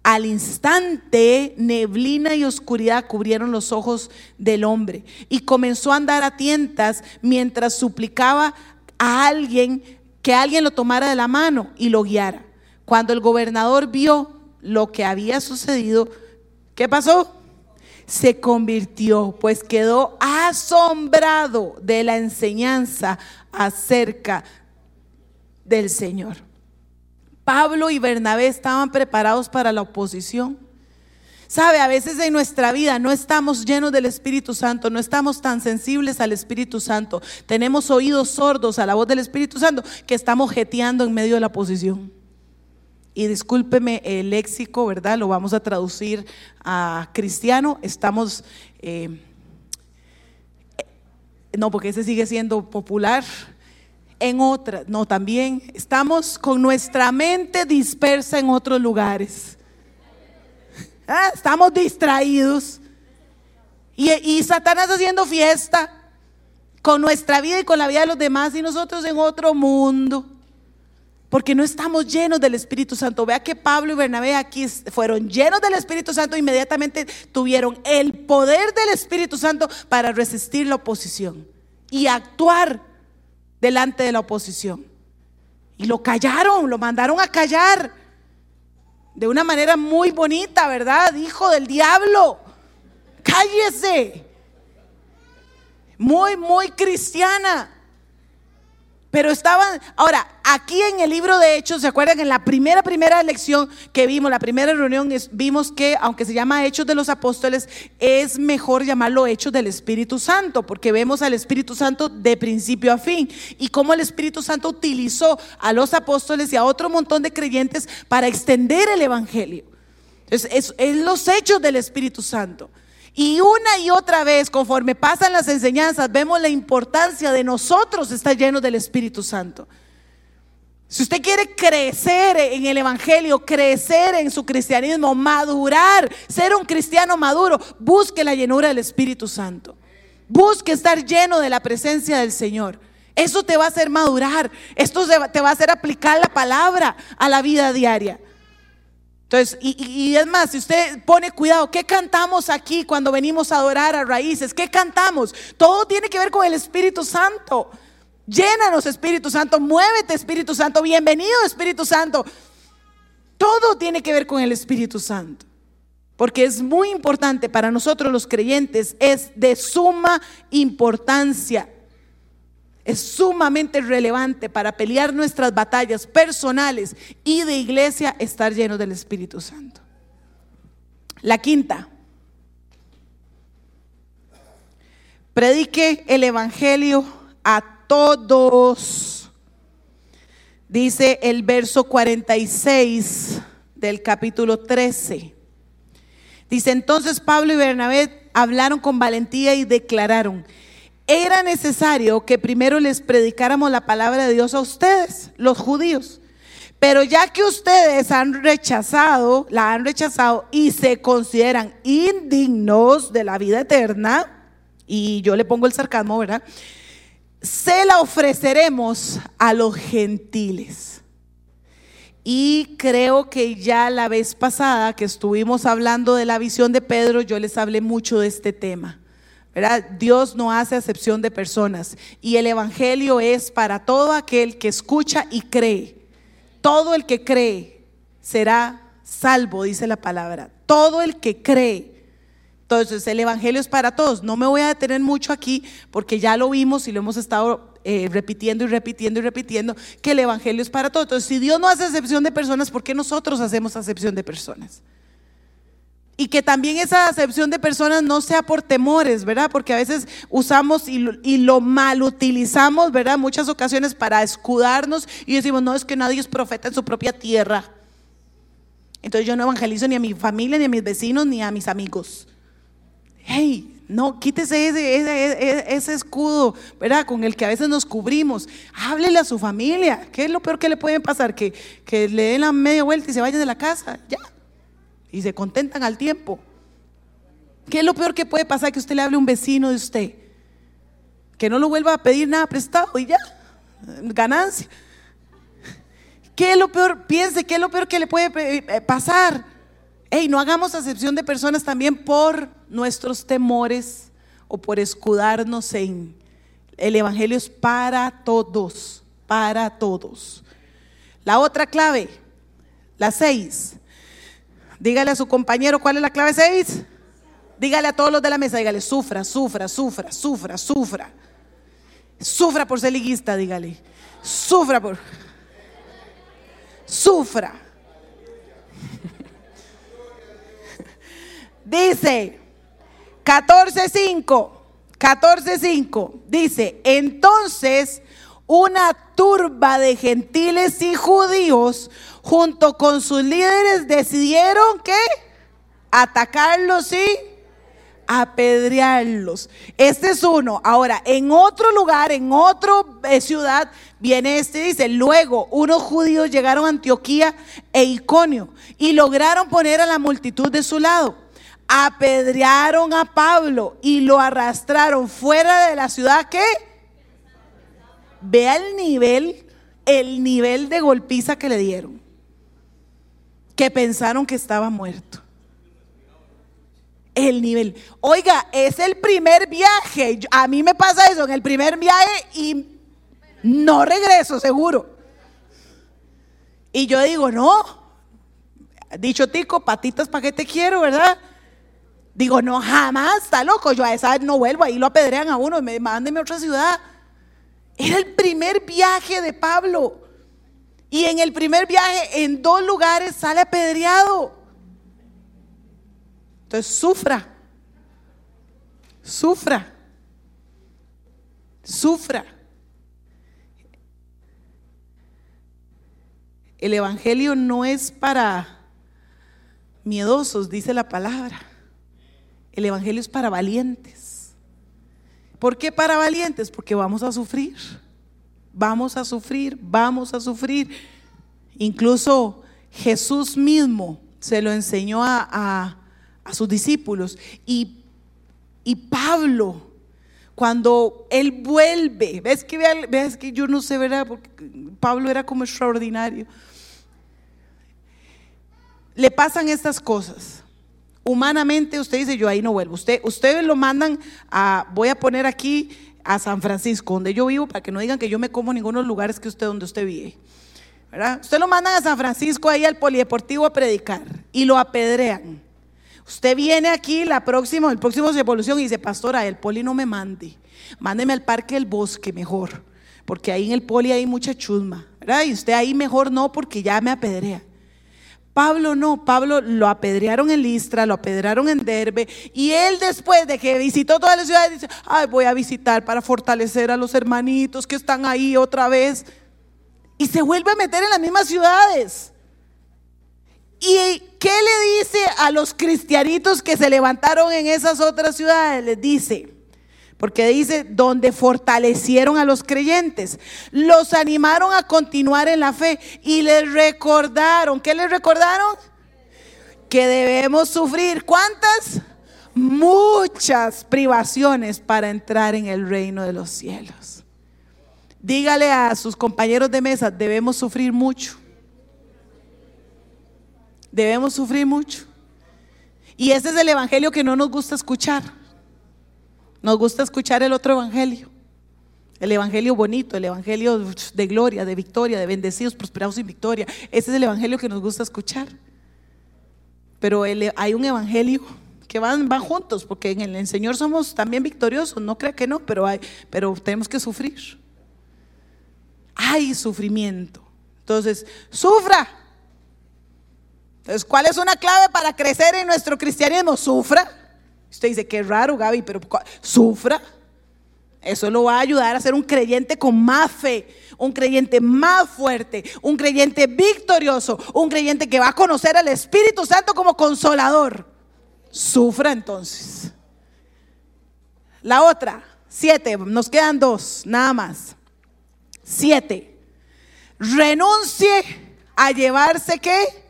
Al instante, neblina y oscuridad cubrieron los ojos del hombre y comenzó a andar a tientas mientras suplicaba a alguien que alguien lo tomara de la mano y lo guiara. Cuando el gobernador vio lo que había sucedido, ¿qué pasó? se convirtió, pues quedó asombrado de la enseñanza acerca del Señor. Pablo y Bernabé estaban preparados para la oposición. Sabe, a veces en nuestra vida no estamos llenos del Espíritu Santo, no estamos tan sensibles al Espíritu Santo. Tenemos oídos sordos a la voz del Espíritu Santo que estamos jeteando en medio de la oposición. y discúlpeme el léxico, ¿verdad? Lo vamos a traducir a cristiano. Estamos, eh, no, porque ese sigue siendo popular. En otra, no, también estamos con nuestra mente dispersa en otros lugares. Ah, estamos distraídos. Y, y Satanás haciendo fiesta con nuestra vida y con la vida de los demás y nosotros en otro mundo porque no estamos llenos del Espíritu Santo. Vea que Pablo y Bernabé aquí fueron llenos del Espíritu Santo, inmediatamente tuvieron el poder del Espíritu Santo para resistir la oposición y actuar delante de la oposición. Y lo callaron, lo mandaron a callar de una manera muy bonita, ¿verdad? Hijo del diablo, cállese. Muy, muy cristiana. Pero estaban, ahora, aquí en el libro de Hechos, ¿se acuerdan? En la primera, primera lección que vimos, la primera reunión, vimos que aunque se llama Hechos de los Apóstoles, es mejor llamarlo Hechos del Espíritu Santo, porque vemos al Espíritu Santo de principio a fin y cómo el Espíritu Santo utilizó a los apóstoles y a otro montón de creyentes para extender el Evangelio. Entonces, es, es los hechos del Espíritu Santo. Y una y otra vez, conforme pasan las enseñanzas, vemos la importancia de nosotros estar llenos del Espíritu Santo. Si usted quiere crecer en el Evangelio, crecer en su cristianismo, madurar, ser un cristiano maduro, busque la llenura del Espíritu Santo. Busque estar lleno de la presencia del Señor. Eso te va a hacer madurar. Esto te va a hacer aplicar la palabra a la vida diaria. Entonces, y, es más, si usted pone cuidado, ¿qué cantamos aquí cuando venimos a adorar a raíces? ¿Qué cantamos? Todo tiene que ver con el Espíritu Santo. Llénanos, Espíritu Santo, muévete, Espíritu Santo, bienvenido, Espíritu Santo. Todo tiene que ver con el Espíritu Santo. Porque es muy importante para nosotros los creyentes, es de suma importancia es sumamente relevante para pelear nuestras batallas personales y de iglesia estar lleno del Espíritu Santo. La quinta, predique el Evangelio a todos. Dice el verso 46 del capítulo 13. Dice entonces Pablo y Bernabé hablaron con valentía y declararon, era necesario que primero les predicáramos la palabra de Dios a ustedes, los judíos. Pero ya que ustedes han rechazado, la han rechazado y se consideran indignos de la vida eterna, y yo le pongo el sarcasmo, ¿verdad? Se la ofreceremos a los gentiles. Y creo que ya la vez pasada que estuvimos hablando de la visión de Pedro, yo les hablé mucho de este tema. Dios no hace acepción de personas y el Evangelio es para todo aquel que escucha y cree. Todo el que cree será salvo, dice la palabra. Todo el que cree. Entonces, el Evangelio es para todos. No me voy a detener mucho aquí porque ya lo vimos y lo hemos estado eh, repitiendo y repitiendo y repitiendo, que el Evangelio es para todos. Entonces, si Dios no hace acepción de personas, ¿por qué nosotros hacemos acepción de personas? Y que también esa acepción de personas no sea por temores, ¿verdad? Porque a veces usamos y lo, mal utilizamos, ¿verdad? Muchas ocasiones para escudarnos y decimos, no, es que nadie es profeta en su propia tierra. Entonces yo no evangelizo ni a mi familia, ni a mis vecinos, ni a mis amigos. Hey, no, quítese ese, ese, escudo, ¿verdad? Con el que a veces nos cubrimos. Háblele a su familia. ¿Qué es lo peor que le puede pasar? Que, que le den la media vuelta y se vaya de la casa. Ya y se contentan al tiempo. ¿Qué es lo peor que puede pasar que usted le hable a un vecino de usted? Que no lo vuelva a pedir nada prestado y ya, ganancia. ¿Qué es lo peor? Piense, ¿qué es lo peor que le puede eh, pasar? Hey, no hagamos acepción de personas también por nuestros temores o por escudarnos en el Evangelio es para todos, para todos. La otra clave, la seis, Dígale a su compañero cuál es la clave 6. Dígale a todos los de la mesa, dígale, sufra, sufra, sufra, sufra, sufra. Sufra por ser liguista, dígale. Sufra por... Sufra. Dice 14.5, 14.5, dice, entonces una turba de gentiles y judíos, junto con sus líderes, decidieron que atacarlos y apedrearlos. Este es uno. Ahora, en otro lugar, en otra eh, ciudad, viene este, dice, luego unos judíos llegaron a Antioquía e Iconio y lograron poner a la multitud de su lado. Apedrearon a Pablo y lo arrastraron fuera de la ciudad que vea el nivel, el nivel de golpiza que le dieron. Que pensaron que estaba muerto el nivel. Oiga, es el primer viaje. A mí me pasa eso en el primer viaje y no regreso, seguro. Y yo digo, no. Dicho tico, patitas para que te quiero, ¿verdad? Digo, no, jamás, está loco. Yo a esa no vuelvo, ahí lo apedrean a uno, me mándenme a otra ciudad. Era el primer viaje de Pablo. Y en el primer viaje, en dos lugares, sale apedreado. Entonces, sufra. Sufra. Sufra. El Evangelio no es para miedosos, dice la palabra. El Evangelio es para valientes. ¿Por qué para valientes? Porque vamos a sufrir. Vamos a sufrir, vamos a sufrir. Incluso Jesús mismo se lo enseñó a, a sus discípulos. Y, Pablo, cuando él vuelve, ves que, ves que yo no sé, ¿verdad? Porque Pablo era como extraordinario. Le pasan estas cosas. Humanamente usted dice, yo ahí no vuelvo. Usted, ustedes lo mandan a, voy a poner aquí a San Francisco, donde yo vivo, para que no digan que yo me como en ninguno de lugares que usted, donde usted vive. ¿verdad? Usted lo mandan a San Francisco, ahí al polideportivo a predicar, y lo apedrean. Usted viene aquí la próxima, el próximo evolución y dice, pastora, el poli no me mande. Mándeme al parque del bosque mejor, porque ahí en el poli hay mucha chusma, ¿verdad? Y usted ahí mejor no, porque ya me apedrea. Pablo no, Pablo lo apedrearon en Listra, lo apedrearon en Derbe, y él después de que visitó todas las ciudades dice, ay, voy a visitar para fortalecer a los hermanitos que están ahí otra vez. Y se vuelve a meter en las mismas ciudades. ¿Y qué le dice a los cristianitos que se levantaron en esas otras ciudades? Les dice, porque dice, donde fortalecieron a los creyentes, los animaron a continuar en la fe y les recordaron, ¿qué les recordaron? Que debemos sufrir, ¿cuántas? Muchas privaciones para entrar en el reino de los cielos. Dígale a sus compañeros de mesa, debemos sufrir mucho debemos sufrir mucho. Y ese es el evangelio que no nos gusta escuchar. Nos gusta escuchar el otro evangelio. El evangelio bonito, el evangelio de gloria, de victoria, de bendecidos, prosperados sin victoria. Ese es el evangelio que nos gusta escuchar. Pero hay un evangelio que van, van juntos, porque en el, Señor somos también victoriosos, no crea que no, pero, hay, pero tenemos que sufrir. Hay sufrimiento. Entonces, sufra, entonces, ¿cuál es una clave para crecer en nuestro cristianismo? Sufra. Usted dice, qué raro, Gaby, pero sufra. Eso lo va a ayudar a ser un creyente con más fe, un creyente más fuerte, un creyente victorioso, un creyente que va a conocer al Espíritu Santo como consolador. Sufra entonces. La otra, siete, nos quedan dos, nada más. Siete, renuncie a llevarse qué?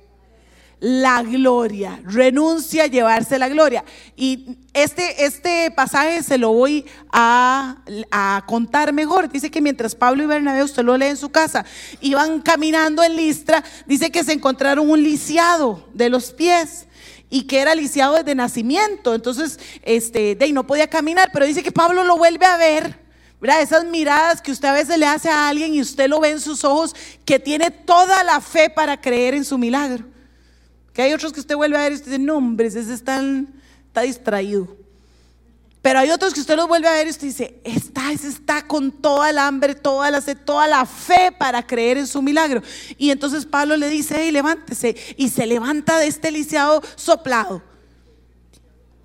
La gloria, renuncia a llevarse la gloria. Y este, este pasaje se lo voy a, a, contar mejor. Dice que mientras Pablo y Bernabé, usted lo lee en su casa, iban caminando en Listra, dice que se encontraron un lisiado de los pies y que era lisiado desde nacimiento. Entonces, este, de no podía caminar, pero dice que Pablo lo vuelve a ver. Esas miradas que usted a veces le hace a alguien y usted lo ve en sus ojos, que tiene toda la fe para creer en su milagro. Que hay otros que usted vuelve a ver y usted dice, no, hombre, ese está, distraído. Pero hay otros que usted los vuelve a ver y usted dice, está, ese está con toda el hambre, toda la toda la fe para creer en su milagro. Y entonces Pablo le dice, hey, levántese. Y se levanta de este lisiado soplado,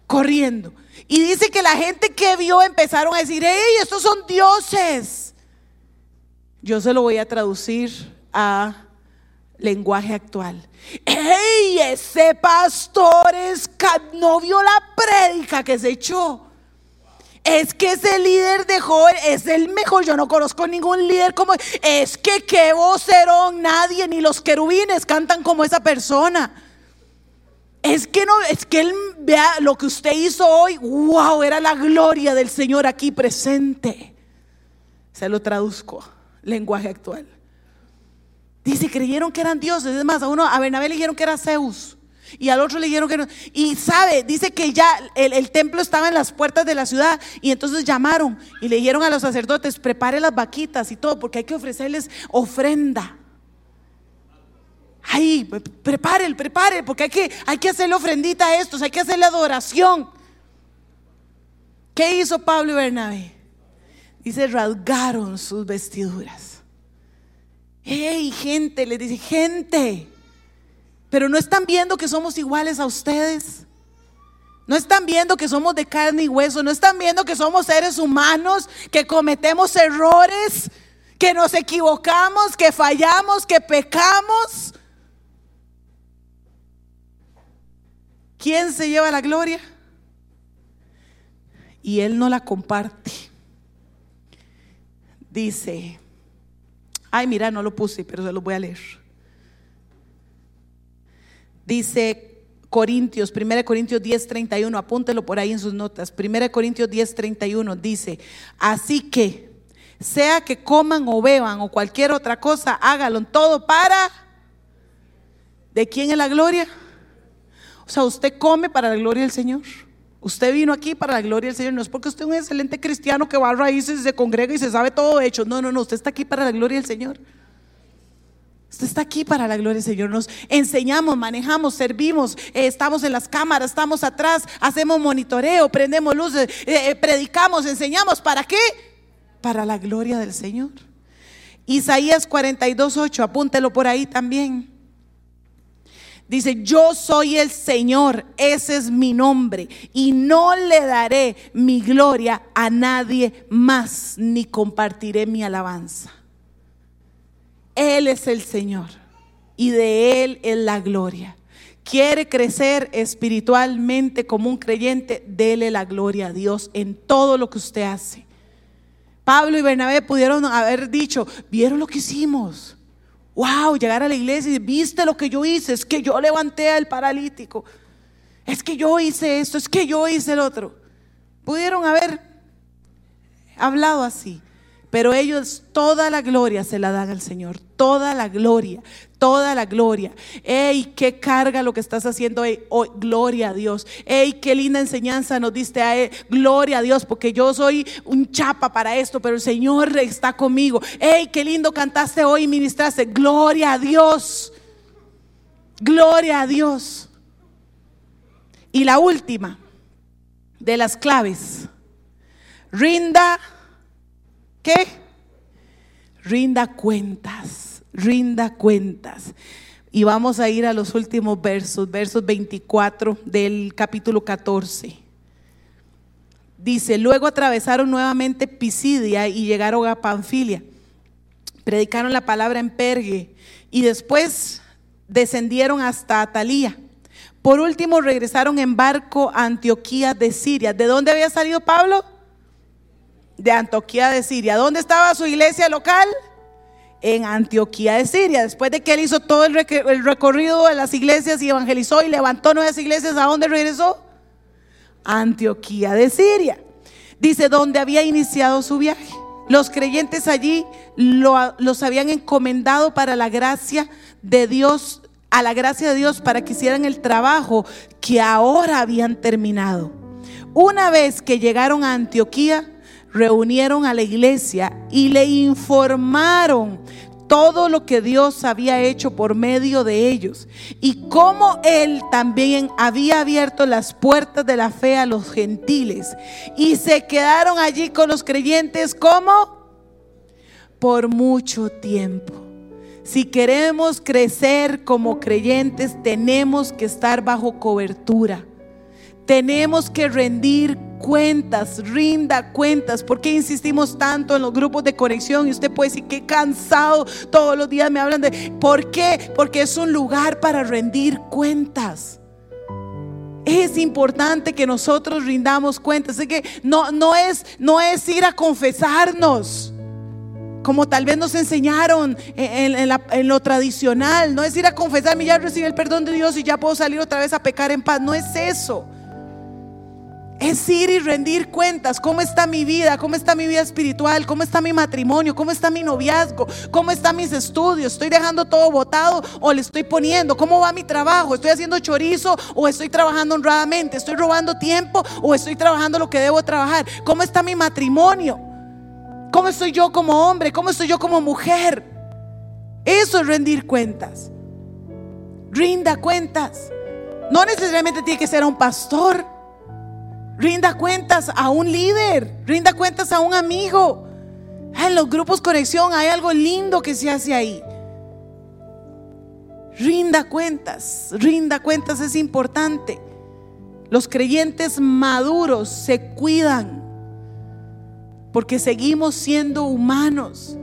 corriendo. Y dice que la gente que vio empezaron a decir, hey, estos son dioses. Yo se lo voy a traducir a lenguaje actual. ¡Ey! Ese pastor es no vio la prédica que se echó. Es que ese líder de joven es el mejor. Yo no conozco ningún líder como. Es que qué vocerón, nadie, ni los querubines cantan como esa persona. Es que no, es que él vea lo que usted hizo hoy. Wow, era la gloria del Señor aquí presente. Se lo traduzco, lenguaje actual. Dice, creyeron que eran dioses. Es más, a uno, a Bernabé le dijeron que era Zeus. Y al otro le dijeron que no. Y sabe, dice que ya el, templo estaba en las puertas de la ciudad. Y entonces llamaron y le dijeron a los sacerdotes, prepare las vaquitas y todo, porque hay que ofrecerles ofrenda. Ay, prepare, prepare, porque hay que, hay que hacerle ofrendita a estos, hay que hacerle adoración. ¿Qué hizo Pablo y Bernabé? Dice, rasgaron sus vestiduras. Hey, gente, le dice, gente, pero no están viendo que somos iguales a ustedes. No están viendo que somos de carne y hueso. No están viendo que somos seres humanos, que cometemos errores, que nos equivocamos, que fallamos, que pecamos. ¿Quién se lleva la gloria? Y él no la comparte. Dice, ay mira, no lo puse, pero se lo voy a leer dice Corintios, 1 Corintios 10, 31, apúntelo por ahí en sus notas. 1 Corintios 10, 31 dice, así que sea que coman o beban o cualquier otra cosa, hágalo todo para... ¿De quién es la gloria? O sea, usted come para la gloria del Señor. Usted vino aquí para la gloria del Señor. No es porque usted es un excelente cristiano que va a raíces, se congrega y se sabe todo hecho. No, no, no. Usted está aquí para la gloria del Señor. Usted está aquí para la gloria del Señor. Nos enseñamos, manejamos, servimos, eh, estamos en las cámaras, estamos atrás, hacemos monitoreo, prendemos luces, eh, eh, predicamos, enseñamos. ¿Para qué? Para la gloria del Señor. Isaías 42, 8, apúntelo por ahí también. Dice, yo soy el Señor, ese es mi nombre, y no le daré mi gloria a nadie más, ni compartiré mi alabanza. Él es el Señor y de Él es la gloria. Quiere crecer espiritualmente como un creyente, dele la gloria a Dios en todo lo que usted hace. Pablo y Bernabé pudieron haber dicho, vieron lo que hicimos. Wow, llegar a la iglesia y viste lo que yo hice, es que yo levanté al paralítico, es que yo hice esto, es que yo hice el otro. Pudieron haber hablado así. Pero ellos toda la gloria se la dan al Señor. Toda la gloria, toda la gloria. ¡Ey, qué carga lo que estás haciendo hoy! gloria a Dios. ¡Ey, qué linda enseñanza nos diste a él! Gloria a Dios, porque yo soy un chapa para esto, pero el Señor está conmigo. ¡Ey, qué lindo cantaste hoy y ministraste! ¡Gloria a Dios! ¡Gloria a Dios! Y la última de las claves. Rinda ¿Qué? Rinda cuentas, rinda cuentas. Y vamos a ir a los últimos versos, versos 24 del capítulo 14. Dice, luego atravesaron nuevamente Pisidia y llegaron a Panfilia. Predicaron la palabra en Pergue y después descendieron hasta Atalía. Por último regresaron en barco a Antioquía de Siria. ¿De dónde había salido Pablo? de Antioquía de Siria. ¿Dónde estaba su iglesia local? En Antioquía de Siria. Después de que él hizo todo el, recorrido de las iglesias y evangelizó y levantó nuevas iglesias, ¿a dónde regresó? Antioquía de Siria. Dice, donde había iniciado su viaje. Los creyentes allí los habían encomendado para la gracia de Dios, a la gracia de Dios para que hicieran el trabajo que ahora habían terminado. Una vez que llegaron a Antioquía, reunieron a la iglesia y le informaron todo lo que Dios había hecho por medio de ellos y cómo Él también había abierto las puertas de la fe a los gentiles. Y se quedaron allí con los creyentes como por mucho tiempo. Si queremos crecer como creyentes, tenemos que estar bajo cobertura. Tenemos que rendir cuentas, rinda cuentas. ¿Por qué insistimos tanto en los grupos de conexión? Y usted puede decir que cansado, todos los días me hablan de... ¿Por qué? Porque es un lugar para rendir cuentas. Es importante que nosotros rindamos cuentas. Así que no, no, es, no es ir a confesarnos como tal vez nos enseñaron en, lo tradicional. No es ir a confesarme, ya recibí el perdón de Dios y ya puedo salir otra vez a pecar en paz. No es eso. Es ir y rendir cuentas. ¿Cómo está mi vida? ¿Cómo está mi vida espiritual? ¿Cómo está mi matrimonio? ¿Cómo está mi noviazgo? ¿Cómo están mis estudios? ¿Estoy dejando todo botado o le estoy poniendo? ¿Cómo va mi trabajo? ¿Estoy haciendo chorizo o estoy trabajando honradamente? ¿Estoy robando tiempo o estoy trabajando lo que debo trabajar? ¿Cómo está mi matrimonio? ¿Cómo estoy yo como hombre? ¿Cómo estoy yo como mujer? Eso es rendir cuentas. Rinda cuentas. No necesariamente tiene que ser un pastor. Rinda cuentas a un líder. Rinda cuentas a un amigo. En los grupos conexión hay algo lindo que se hace ahí. Rinda cuentas. Rinda cuentas es importante. Los creyentes maduros se cuidan porque seguimos siendo humanos.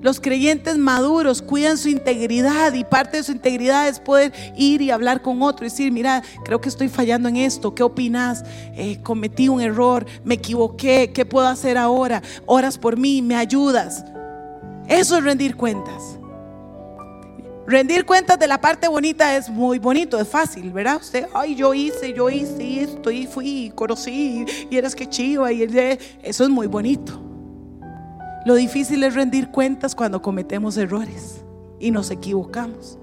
Los creyentes maduros cuidan su integridad y parte de su integridad es poder ir y hablar con otro y decir, mira, creo que estoy fallando en esto, ¿qué opinas? Eh, cometí un error, me equivoqué, ¿qué puedo hacer ahora? Oras por mí, me ayudas. Eso es rendir cuentas. Rendir cuentas de la parte bonita es muy bonito, es fácil, ¿verdad? Usted, ay, yo hice, yo hice esto y fui, conocí, y eres que chiva, y eso es muy bonito. Lo difícil es rendir cuentas cuando cometemos errores y nos equivocamos.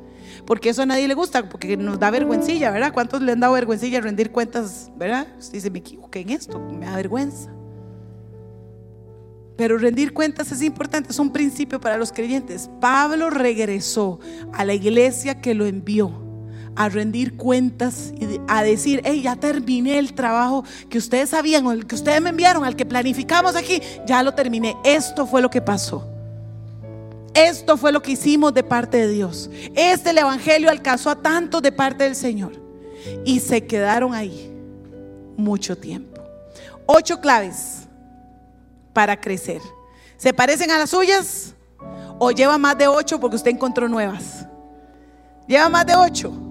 Porque eso a nadie le gusta, porque nos da vergüencilla, ¿verdad? ¿Cuántos le han dado vergüencilla rendir cuentas, ¿verdad? Dice, me equivoqué en esto, me da vergüenza. Pero rendir cuentas es importante, es un principio para los creyentes. Pablo regresó a la iglesia que lo envió a rendir cuentas y a decir, hey, ya terminé el trabajo que ustedes sabían, o el que ustedes me enviaron, al que planificamos aquí, ya lo terminé. Esto fue lo que pasó. Esto fue lo que hicimos de parte de Dios. Este el Evangelio alcanzó a tantos de parte del Señor. Y se quedaron ahí mucho tiempo. Ocho claves para crecer. ¿Se parecen a las suyas? ¿O lleva más de ocho porque usted encontró nuevas? ¿Lleva más de ocho?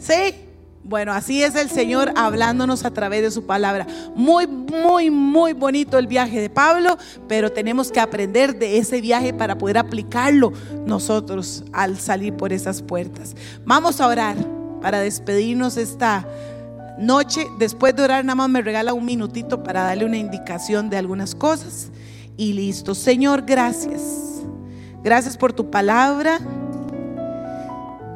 ¿Sí? Bueno, así es el Señor hablándonos a través de su palabra. Muy, muy, muy bonito el viaje de Pablo, pero tenemos que aprender de ese viaje para poder aplicarlo nosotros al salir por esas puertas. Vamos a orar para despedirnos esta noche, después de orar, nada más me regala un minutito para darle una indicación de algunas cosas. Y listo. Señor, gracias. Gracias por tu palabra.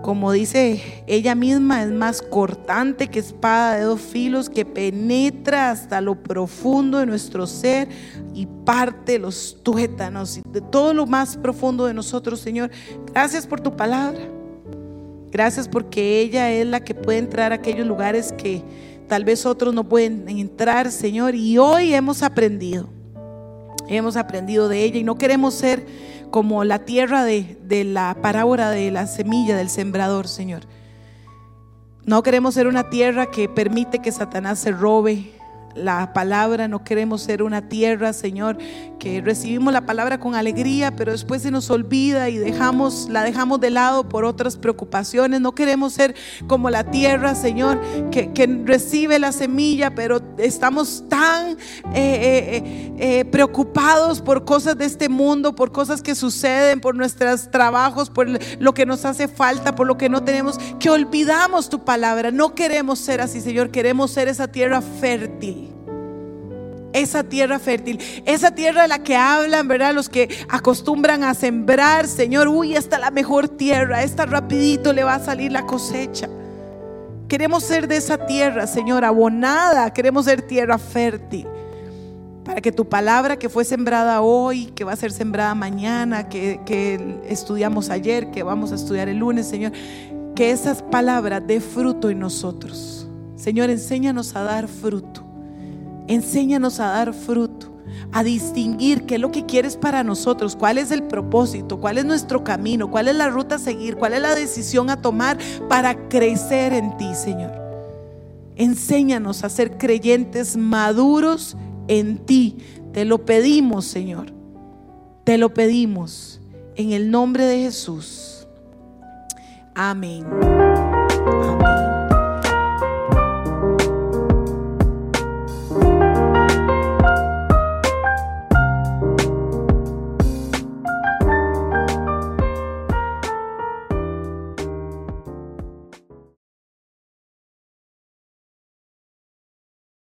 Como dice ella misma, es más cortante que espada de dos filos que penetra hasta lo profundo de nuestro ser y parte los tuétanos de todo lo más profundo de nosotros, Señor. Gracias por tu palabra. Gracias porque ella es la que puede entrar a aquellos lugares que tal vez otros no pueden entrar, Señor. Y hoy hemos aprendido, hemos aprendido de ella y no queremos ser como la tierra de, la parábola de la semilla del sembrador, Señor. No queremos ser una tierra que permite que Satanás se robe, la palabra, no queremos ser una tierra, Señor, que recibimos la palabra con alegría, pero después se nos olvida y dejamos, la dejamos de lado por otras preocupaciones. No queremos ser como la tierra, Señor, que, recibe la semilla, pero estamos tan eh, eh, eh, preocupados por cosas de este mundo, por cosas que suceden, por nuestros trabajos, por lo que nos hace falta, por lo que no tenemos, que olvidamos tu palabra. No queremos ser así, Señor, queremos ser esa tierra fértil esa tierra fértil, esa tierra de la que hablan, ¿verdad? Los que acostumbran a sembrar, Señor, uy, esta es la mejor tierra, esta rapidito le va a salir la cosecha. Queremos ser de esa tierra, Señor, abonada, queremos ser tierra fértil. Para que tu palabra que fue sembrada hoy, que va a ser sembrada mañana, que, que estudiamos ayer, que vamos a estudiar el lunes, Señor, que esas palabras dé fruto en nosotros. Señor, enséñanos a dar fruto. Enséñanos a dar fruto, a distinguir qué es lo que quieres para nosotros, cuál es el propósito, cuál es nuestro camino, cuál es la ruta a seguir, cuál es la decisión a tomar para crecer en ti, Señor. Enséñanos a ser creyentes maduros en ti. Te lo pedimos, Señor. Te lo pedimos en el nombre de Jesús. Amén. Amén.